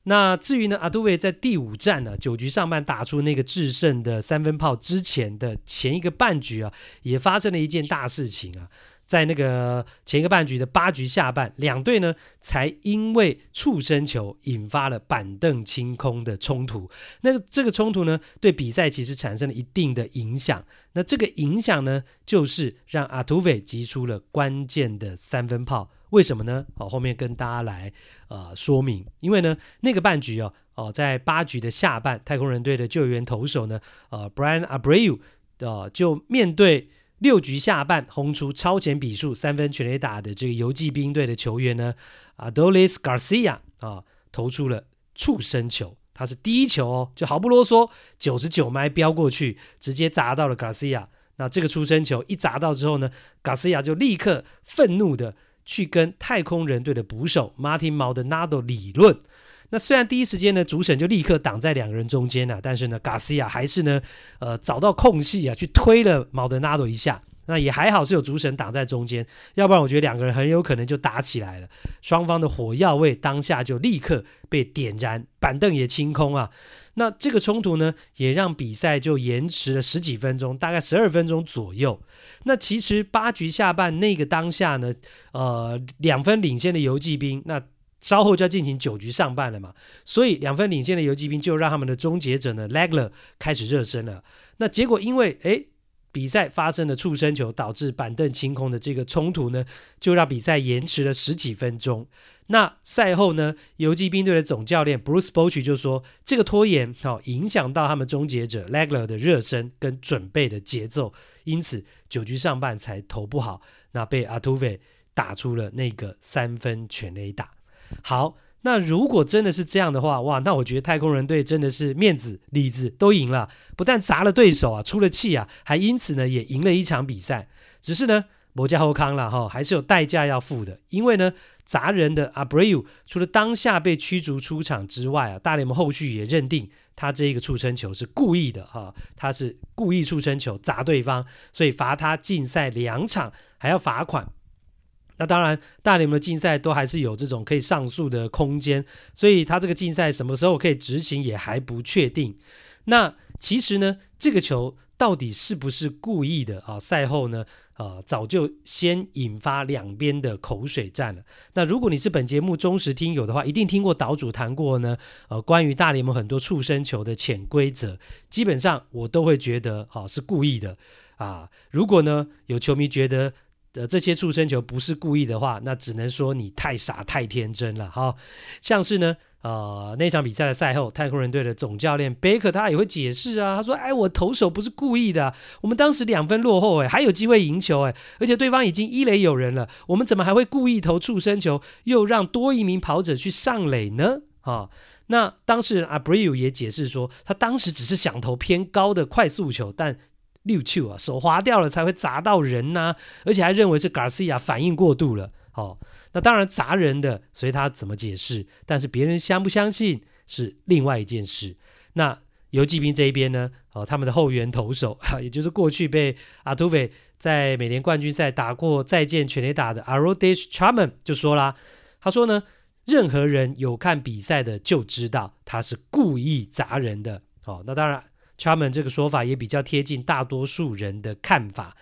那至于呢，阿杜维在第五战呢，九局上半打出那个制胜的三分炮之前的前一个半局啊，也发生了一件大事情啊。在那个前一个半局的八局下半，两队呢才因为触身球引发了板凳清空的冲突。那个这个冲突呢，对比赛其实产生了一定的影响。那这个影响呢，就是让阿图维击出了关键的三分炮。为什么呢？好，后面跟大家来呃说明。因为呢，那个半局哦哦，在八局的下半，太空人队的救援投手呢，呃，Brian Abreu 呃，就面对。六局下半轰出超前比数三分全垒打的这个游骑兵队的球员呢，Adolis Garcia 啊，投出了触身球，他是第一球哦，就毫不啰嗦，九十九迈飙过去，直接砸到了 Garcia。那这个触身球一砸到之后呢，Garcia 就立刻愤怒的去跟太空人队的捕手 Martin Maldonado 理论。那虽然第一时间呢，主审就立刻挡在两个人中间了，但是呢，Garcia 还是呢，呃，找到空隙啊，去推了毛德纳多一下。那也还好是有主审挡在中间，要不然我觉得两个人很有可能就打起来了。双方的火药味当下就立刻被点燃，板凳也清空啊。那这个冲突呢，也让比赛就延迟了十几分钟，大概十二分钟左右。那其实八局下半那个当下呢，呃，两分领先的游骑兵那。稍后就要进行九局上半了嘛，所以两分领先的游击兵就让他们的终结者呢，Legler 开始热身了。那结果因为诶比赛发生了触身球导致板凳清空的这个冲突呢，就让比赛延迟了十几分钟。那赛后呢，游击兵队的总教练 Bruce Bochy 就说，这个拖延、哦、影响到他们终结者 Legler 的热身跟准备的节奏，因此九局上半才投不好，那被 Altuve 打出了那个三分全垒打。好，那如果真的是这样的话，哇，那我觉得太空人队真的是面子、里子都赢了，不但砸了对手啊，出了气啊，还因此呢也赢了一场比赛。只是呢，摩加后康了哈，还是有代价要付的。因为呢，砸人的 Abreu 除了当下被驱逐出场之外啊，大联盟后续也认定他这一个触身球是故意的哈，他是故意触身球砸对方，所以罚他禁赛两场，还要罚款。那当然，大联盟的竞赛都还是有这种可以上诉的空间，所以他这个竞赛什么时候可以执行也还不确定。那其实呢，这个球到底是不是故意的啊？赛后呢，呃，早就先引发两边的口水战了。那如果你是本节目忠实听友的话，一定听过岛主谈过呢，呃，关于大联盟很多触身球的潜规则，基本上我都会觉得，好，是故意的啊。如果呢，有球迷觉得，呃，这些触身球不是故意的话，那只能说你太傻太天真了哈。像是呢，呃，那场比赛的赛后，太空人队的总教练贝克他也会解释啊，他说：“哎，我投手不是故意的，我们当时两分落后，哎，还有机会赢球，哎，而且对方已经一垒有人了，我们怎么还会故意投触身球，又让多一名跑者去上垒呢？”啊，那当事人 Abreu 也解释说，他当时只是想投偏高的快速球，但。溜球啊，手滑掉了才会砸到人呐、而且还认为是 Garcia 反应过度了。哦，那当然砸人的，随他怎么解释，但是别人相不相信是另外一件事。那游骑兵这一边呢？哦，他们的后援投手，*laughs* 也就是过去被 Altuve 在美联冠军赛打过再见全垒打的 Aroldis Chapman 就说啦，他说呢，任何人有看比赛的就知道他是故意砸人的。哦，那当然。Charman 这个说法也比较贴近大多数人的看法。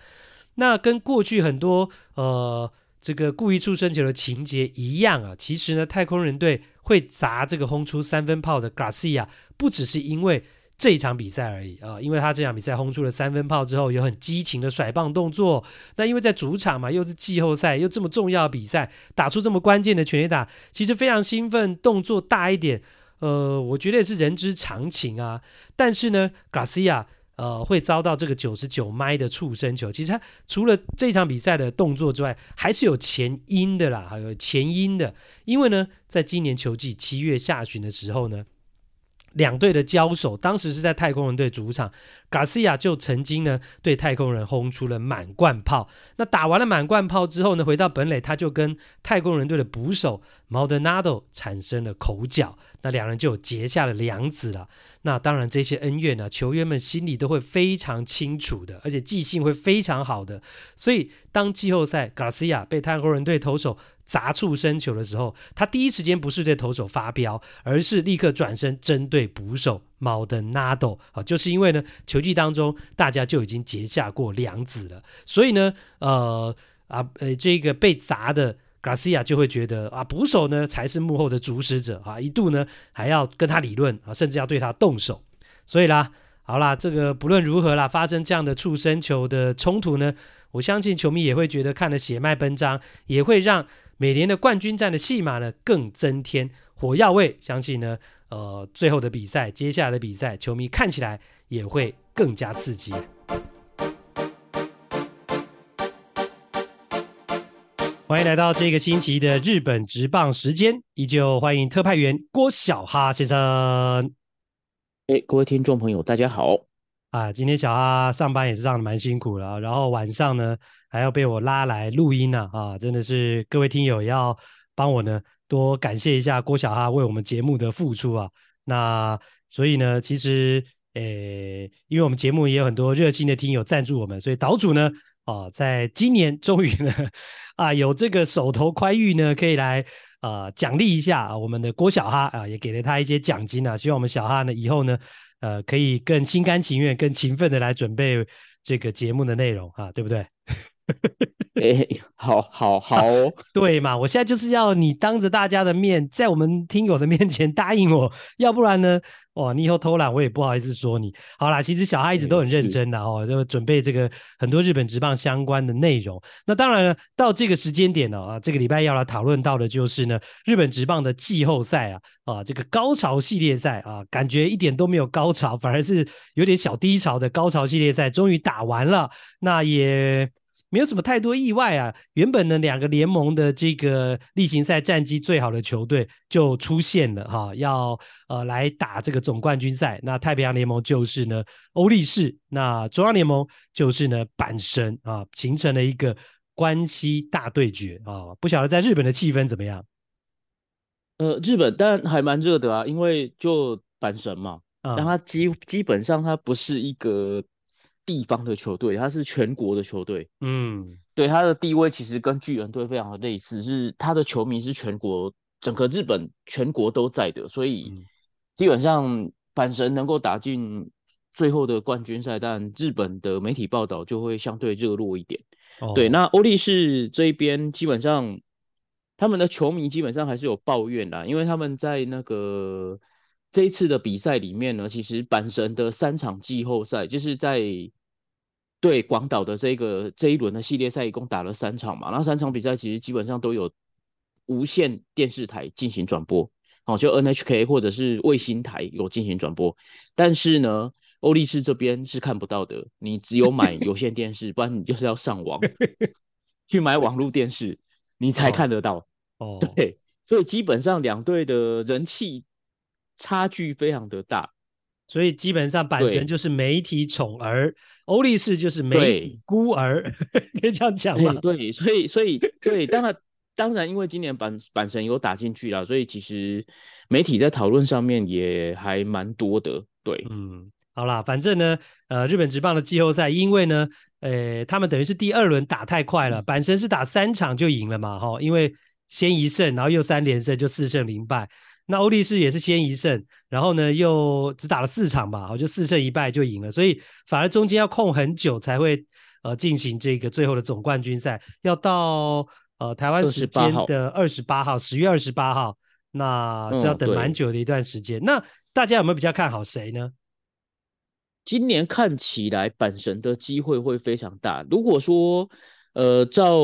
那跟过去很多呃这个故意触身球的情节一样啊，其实呢，太空人队会砸这个轰出三分炮的 Garcia，不只是因为这一场比赛而已啊、因为他这场比赛轰出了三分炮之后，有很激情的甩棒动作。那因为在主场嘛，又是季后赛，又这么重要的比赛，打出这么关键的全垒打，其实非常兴奋，动作大一点。呃，我觉得也是人之常情啊。但是呢，Garcia 呃会遭到这个九十九迈的触身球，其实他除了这场比赛的动作之外，还是有前因的啦，还有前因的。因为呢，在今年球季七月下旬的时候呢，两队的交手，当时是在太空人队主场，Garcia 就曾经呢对太空人轰出了满贯炮。那打完了满贯炮之后呢，回到本垒，他就跟太空人队的捕手 Maldonado 产生了口角。那两人就结下了梁子了。那当然，这些恩怨呢、球员们心里都会非常清楚的，而且记性会非常好的。所以，当季后赛 Garcia 被太空人队投手砸触身球的时候，他第一时间不是对投手发飙，而是立刻转身针对捕手 Maldonado。啊，就是因为呢，球季当中大家就已经结下过梁子了。所以呢，呃啊呃，这个被砸的。Garcia 就会觉得啊，捕手呢才是幕后的主使者啊，一度呢还要跟他理论啊，甚至要对他动手。所以啦，好啦，这个不论如何啦，发生这样的触身球的冲突呢，我相信球迷也会觉得看得血脉奔张，也会让每年的冠军战的戏码呢更增添，火药味相信呢呃最后的比赛，接下来的比赛，球迷看起来也会更加刺激。欢迎来到这个星期的日本职棒时间，依旧欢迎特派员郭小哈先生。哎，各位听众朋友，大家好。啊，今天小哈上班也是上的蛮辛苦了，然后晚上呢还要被我拉来录音呢，啊，真的是各位听友要帮我呢多感谢一下郭小哈为我们节目的付出啊。那所以呢，其实。诶，因为我们节目也有很多热心的听友赞助我们，所以岛主呢，啊，在今年终于呢，啊，有这个手头宽裕呢，可以来啊奖励一下啊我们的郭小哈啊，也给了他一些奖金啊，希望我们小哈呢以后呢，呃，可以更心甘情愿、更勤奋的来准备这个节目的内容啊，对不对？*laughs* 哎，好好好，哦啊，*laughs* 对嘛，我现在就是要你当着大家的面，在我们听友的面前答应我，要不然呢？哇，你以后偷懒，我也不好意思说你。好啦，其实小哈一直都很认真的哦，就准备这个很多日本职棒相关的内容。那当然了，到这个时间点呢，啊，这个礼拜要来讨论到的就是呢，日本职棒的季后赛啊，啊，这个高潮系列赛啊，感觉一点都没有高潮，反而是有点小低潮的高潮系列赛，终于打完了。那也。没有什么太多意外啊，原本呢两个联盟的这个例行赛战绩最好的球队就出现了哈，要呃来打这个总冠军赛。那太平洋联盟就是呢欧力士，那中央联盟就是呢阪神啊，形成了一个关西大对决啊。不晓得在日本的气氛怎么样？呃，日本当然还蛮热的啊，因为就阪神嘛，但它基基本上它不是一个。地方的球队，他是全国的球队。嗯，对，他的地位其实跟巨人队非常的类似，是他的球迷是全国整个日本全国都在的，所以基本上阪神能够打进最后的冠军赛，但日本的媒体报道就会相对热络一点。哦、对，那欧力士这一边基本上他们的球迷基本上还是有抱怨啦，因为他们在那个这一次的比赛里面呢，其实阪神的三场季后赛就是在。对广岛的这个这一轮的系列赛一共打了三场嘛，那三场比赛其实基本上都有无线电视台进行转播，哦，就 NHK 或者是卫星台有进行转播，但是呢，欧力士这边是看不到的，你只有买有线电视，不然你就是要上网 *laughs* 去买网络电视，你才看得到。哦，对，所以基本上两队的人气差距非常的大。所以基本上阪神就是媒体宠儿，欧力士就是媒体孤儿，*laughs* 可以这样讲吗？对，所以所以对，当然当然，因为今年阪阪神有打进去了，所以其实媒体在讨论上面也还蛮多的。对，嗯，好啦，反正呢，呃，日本职棒的季后赛，因为呢，呃，他们等于是第二轮打太快了，阪神是打三场就赢了嘛，哈，因为先一胜，然后又三连胜，就四胜零败。那欧力士也是先一胜，然后呢又只打了四场吧，就四胜一败就赢了，所以反而中间要空很久才会呃进行这个最后的总冠军赛，要到呃台湾时间的二十八号，十月二十八号，那是要等蛮久的一段时间。嗯、那大家有没有比较看好谁呢？今年看起来阪神的机会会非常大。如果说呃照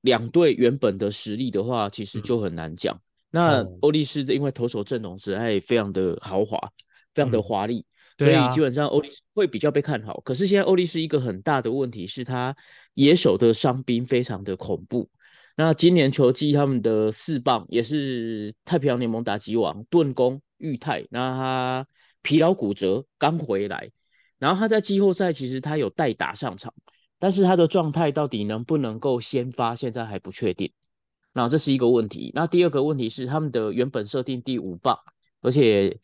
两队原本的实力的话，其实就很难讲。嗯那欧力士因为投手阵容实在非常的豪华，非常的华丽，嗯，所以基本上欧力士会比较被看好。可是现在欧力士一个很大的问题是，他野手的伤兵非常的恐怖。那今年球季他们的四棒也是太平洋联盟打击王盾攻裕泰，那他疲劳骨折刚回来，然后他在季后赛其实他有代打上场，但是他的状态到底能不能够先发，现在还不确定。那这是一个问题。那第二个问题是，他们的原本设定第五棒，而且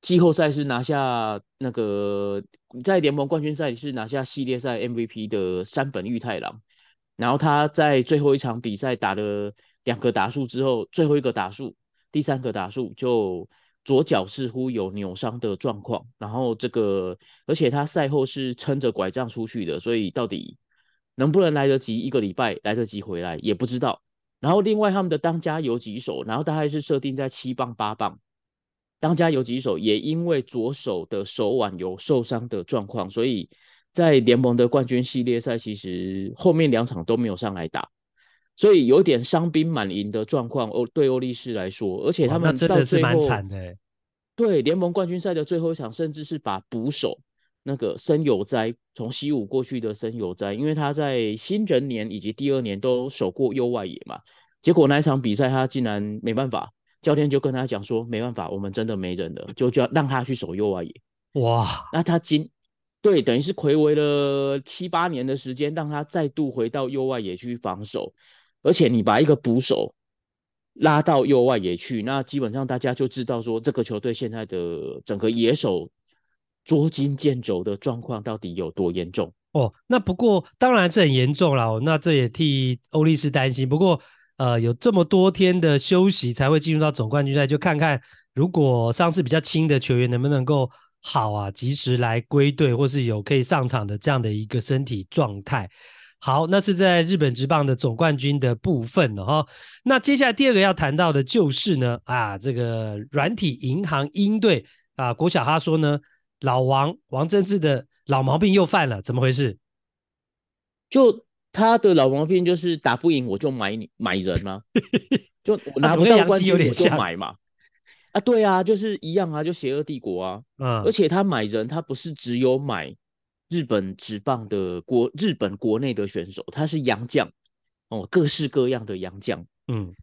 季后赛是拿下那个在联盟冠军赛是拿下系列赛 MVP 的山本裕太郎。然后他在最后一场比赛打了两个打数之后，最后一个打数，第三个打数就左脚似乎有扭伤的状况。然后这个，而且他赛后是撑着拐杖出去的，所以到底能不能来得及一个礼拜来得及回来也不知道。然后另外他们的当家有几手，然后大概是设定在七磅八磅，当家有几手也因为左手的手腕有受伤的状况，所以在联盟的冠军系列赛其实后面两场都没有上来打，所以有点伤兵满营的状况。欧对欧力士来说，而且他们到最后，真的是蛮惨的。对联盟冠军赛的最后一场，甚至是把捕手那个森友哉，从西武过去的森友哉，因为他在新人年以及第二年都守过右外野嘛，结果那一场比赛他竟然没办法，教练就跟他讲说没办法，我们真的没人了，就就要让他去守右外野。哇，那他今对等于是睽违了七八年的时间，让他再度回到右外野去防守，而且你把一个捕手拉到右外野去，那基本上大家就知道说这个球队现在的整个野手。捉襟见肘的状况到底有多严重？哦，那不过当然是很严重了。那这也替欧力士担心。不过，呃，有这么多天的休息才会进入到总冠军赛，就看看如果伤势比较轻的球员能不能够好啊，及时来归队，或是有可以上场的这样的一个身体状态。好，那是在日本职棒的总冠军的部分了哈。那接下来第二个要谈到的就是呢，啊，这个软体银行鹰队啊，国小哈说呢。老王王政治的老毛病又犯了，怎么回事？就他的老毛病就是打不赢我就买你买人嘛，*laughs* 就我拿不到冠军我就买嘛。啊，对啊，就是一样啊，就邪恶帝国啊。嗯，而且他买人，他不是只有买日本职棒的国日本国内的选手，他是洋将哦，各式各样的洋将。嗯。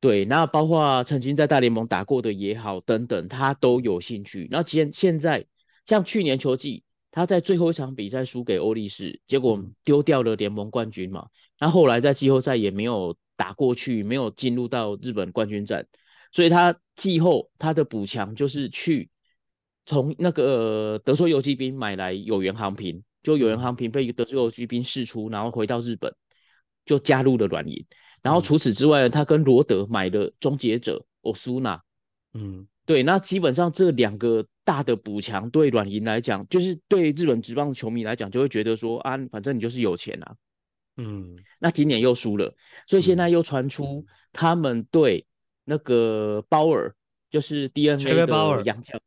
对，那包括曾经在大联盟打过的也好，等等，他都有兴趣。那现现在像去年球季，他在最后一场比赛输给欧力士，结果丢掉了联盟冠军嘛。那后来在季后赛也没有打过去，没有进入到日本冠军战，所以他季后他的补强就是去从那个德州游骑兵买来有原航平，就有原航平被德州游骑兵释出，然后回到日本，就加入了软银。然后除此之外，他跟罗德买的终结者欧苏纳，嗯，对，那基本上这两个大的补强对软银来讲，就是对日本职棒球迷来讲，就会觉得说啊，反正你就是有钱啊，嗯，那今年又输了，所以现在又传出他们对那个鲍尔，就是 DNA 的洋将，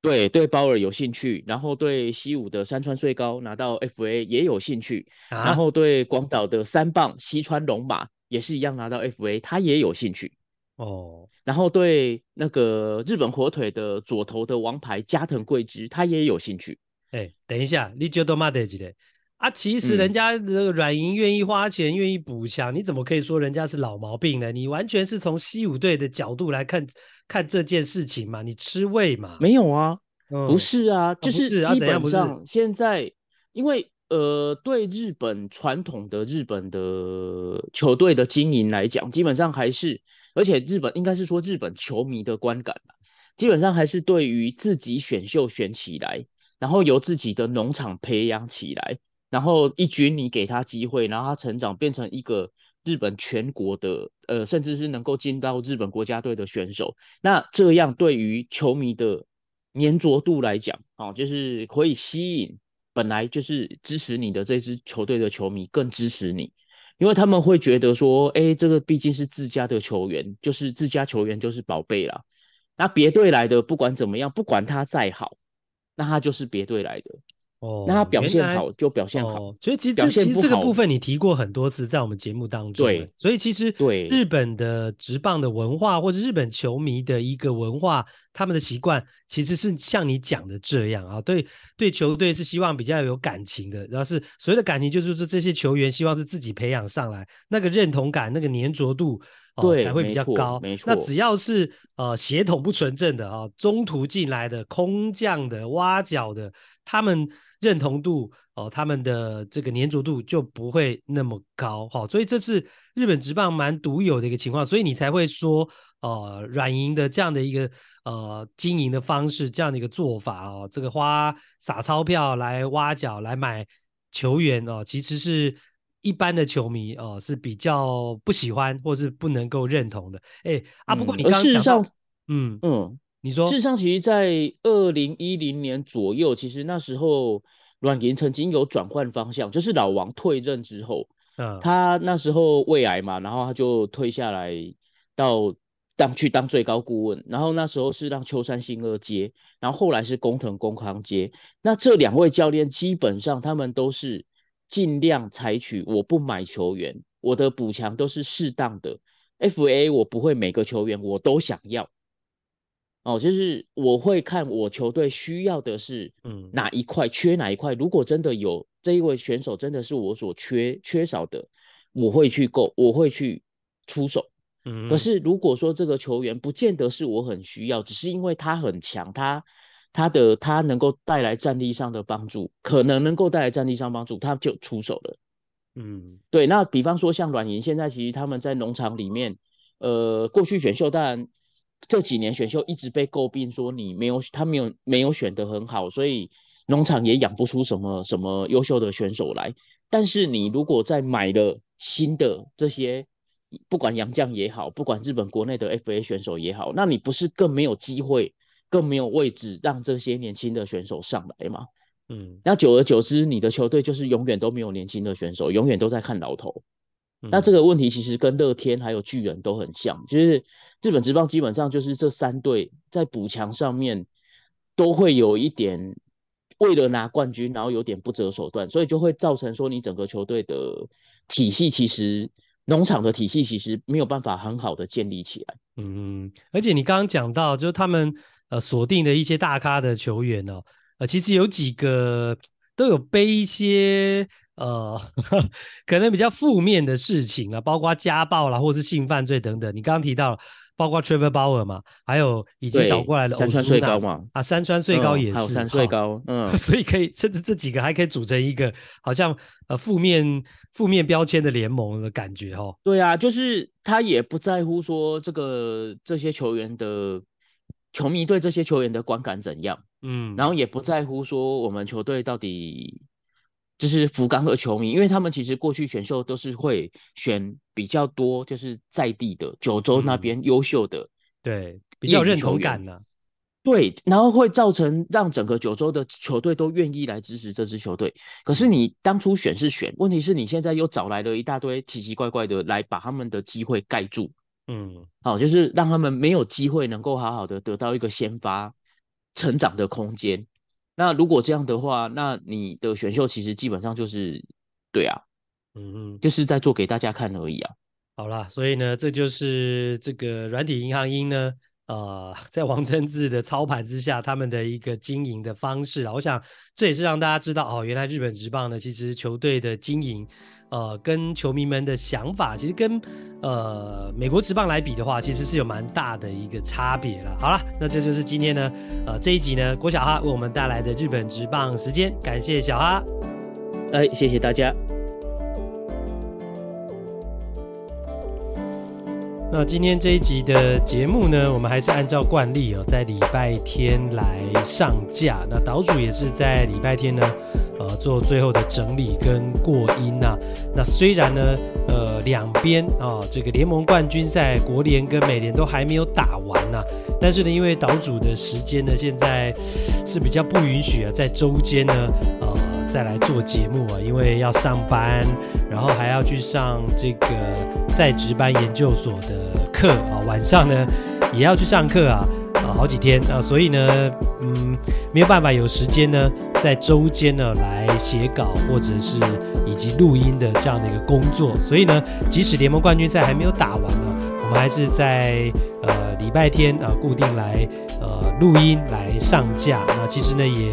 对对鲍尔有兴趣，然后对西武的山川穗高拿到 FA 也有兴趣，啊、然后对广岛的三棒西川龙马。也是一样拿到 FA，他也有兴趣哦。然后对那个日本火腿的左投的王牌加藤贵之，他也有兴趣。哎、欸，等一下，你觉得嘛得几的啊？其实人家的软银愿意花钱，愿意补强，你怎么可以说人家是老毛病呢？你完全是从西武队的角度来看看这件事情嘛？你吃味嘛？没有啊，嗯、不是啊，就是基本上现在因为。呃，对日本传统的日本的球队的经营来讲，基本上还是，而且日本应该是说日本球迷的观感吧，基本上还是对于自己选秀选起来，然后由自己的农场培养起来，然后一军你给他机会，然后他成长变成一个日本全国的，呃，甚至是能够进到日本国家队的选手，那这样对于球迷的粘着度来讲，啊，就是可以吸引。本来就是支持你的这支球队的球迷更支持你，因为他们会觉得说，哎，这个毕竟是自家的球员，就是自家球员就是宝贝啦。那别队来的不管怎么样，不管他再好，那他就是别队来的。哦，那他表现好就表现好，哦、所以其实这其实这个部分你提过很多次，在我们节目当中。对，所以其实对日本的职棒的文化，或者日本球迷的一个文化，他们的习惯其实是像你讲的这样啊，对对，球队是希望比较有感情的，然后是所谓的感情，就是说这些球员希望是自己培养上来，那个认同感、那个粘着度。哦，才会比较高。没错，那只要是呃血统不纯正的啊，中途进来的空降的挖角的，他们认同度哦，他们的这个粘着度就不会那么高。好，所以这是日本职棒蛮独有的一个情况，所以你才会说呃软银的这样的一个呃经营的方式，这样的一个做法哦，这个花撒钞票来挖角来买球员哦，其实是。一般的球迷哦、呃、是比较不喜欢或是不能够认同的，哎、欸、啊，不过你刚刚讲到，事实上，嗯嗯，你说，事实上，其实，在二零一零年左右，其实那时候阮银曾经有转换方向，就是老王退任之后，嗯，他那时候胃癌嘛，然后他就退下来到当去当最高顾问，然后那时候是让秋山新二接，然后后来是工藤公康接，那这两位教练基本上他们都是。尽量采取我不买球员，我的补强都是适当的。FA 我不会每个球员我都想要，哦，就是我会看我球队需要的是嗯哪一块，缺哪一块。如果真的有这一位选手真的是我所缺缺少的，我会去购，我会去出手。嗯，可是如果说这个球员不见得是我很需要，只是因为他很强，他他的他能够带来战力上的帮助，可能能够带来战力上帮助，他就出手了。嗯，对。那比方说像软银，现在其实他们在农场里面，呃，过去选秀当然。这几年选秀一直被诟病，说你没有他没有没有选得很好，所以农场也养不出什么什么优秀的选手来。但是你如果再买了新的这些，不管洋将也好，不管日本国内的 FA 选手也好，那你不是更没有机会，更没有位置让这些年轻的选手上来吗？嗯，那久而久之，你的球队就是永远都没有年轻的选手，永远都在看老头。那这个问题其实跟乐天还有巨人都很像，就是日本职棒基本上就是这三队在补强上面都会有一点为了拿冠军，然后有点不择手段，所以就会造成说你整个球队的体系其实农场的体系其实没有办法很好的建立起来。嗯，而且你刚刚讲到，就是他们呃锁定的一些大咖的球员哦，呃，其实有几个都有背一些。呃，*laughs* 可能比较负面的事情啊，包括家暴啦，或是性犯罪等等。你刚刚提到了，包括 Trevor Bauer 嘛，还有已经找过来的山川穗高嘛，啊，山川穗高也是，嗯、还有山穗高，嗯，*laughs* 所以可以甚至这几个还可以组成一个好像呃负面负面标签的联盟的感觉哦。对啊，就是他也不在乎说这个这些球员的球迷对这些球员的观感怎样，嗯，然后也不在乎说我们球队到底。就是福冈的球迷，因为他们其实过去选秀都是会选比较多，就是在地的九州那边优秀的，嗯、对，比较认同感呢、啊。对，然后会造成让整个九州的球队都愿意来支持这支球队。可是你当初选是选，问题是你现在又找来了一大堆奇奇怪怪的来把他们的机会盖住。嗯，好，就是让他们没有机会能够好好的得到一个先发成长的空间。那如果这样的话，那你的选秀其实基本上就是，对啊，嗯嗯，就是在做给大家看而已啊。好啦，所以呢，这就是这个软体银行音呢，呃，在王贞治的操盘之下，他们的一个经营的方式啊。我想这也是让大家知道哦，原来日本职棒呢，其实球队的经营。呃，跟球迷们的想法，其实跟呃美国职棒来比的话，其实是有蛮大的一个差别了。好了，那这就是今天呢，呃这一集呢，郭小哈为我们带来的日本职棒时间，感谢小哈，哎，谢谢大家。那今天这一集的节目呢，我们还是按照惯例哦，在礼拜天来上架。那岛主也是在礼拜天呢。呃，做最后的整理跟过音呐、啊。那虽然呢，呃，两边啊，这个联盟冠军赛，国联跟美联都还没有打完呐、啊。但是呢，因为岛主的时间呢，现在是比较不允许啊，在周间呢，呃，再来做节目啊，因为要上班，然后还要去上这个在职班研究所的课啊，晚上呢也要去上课啊。啊，好几天啊，所以呢，嗯，没有办法有时间呢，在周间呢来写稿或者是以及录音的这样的一个工作，所以呢，即使联盟冠军赛还没有打完呢，我们还是在呃礼拜天啊固定来呃录音来上架。那其实呢，也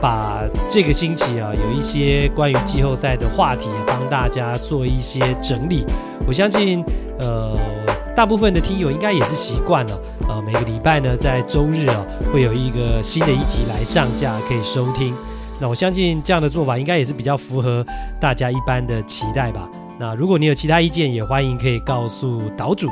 把这个星期啊有一些关于季后赛的话题帮大家做一些整理。我相信呃。大部分的听友应该也是习惯了，呃，每个礼拜呢，在周日啊，会有一个新的一集来上架，可以收听。那我相信这样的做法应该也是比较符合大家一般的期待吧。那如果你有其他意见，也欢迎可以告诉岛主。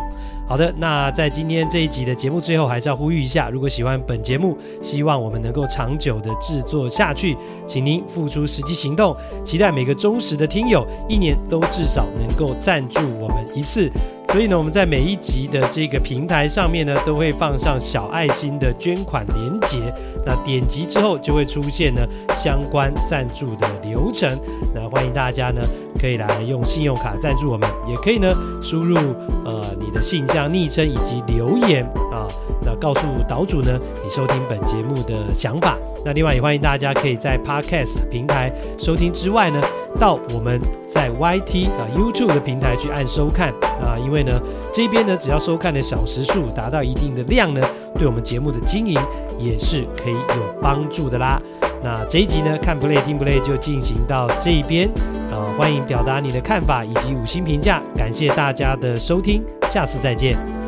好的，那在今天这一集的节目最后，还是要呼吁一下，如果喜欢本节目，希望我们能够长久的制作下去，请您付出实际行动，期待每个忠实的听友一年都至少能够赞助我们一次。所以呢，我们在每一集的这个平台上面呢，都会放上小爱心的捐款连结。那点击之后就会出现呢相关赞助的流程。那欢迎大家呢可以来用信用卡赞助我们，也可以呢输入呃你的信箱、昵称以及留言啊，那告诉岛主呢你收听本节目的想法。那另外也欢迎大家可以在 Podcast 平台收听之外呢，到我们在 YT 啊 YouTube 的平台去按收看啊，因为呢这边呢只要收看的小时数达到一定的量呢，对我们节目的经营也是可以有帮助的啦。那这一集呢，看 Play 听 Play 就进行到这一边，呃，欢迎表达你的看法以及五星评价，感谢大家的收听，下次再见。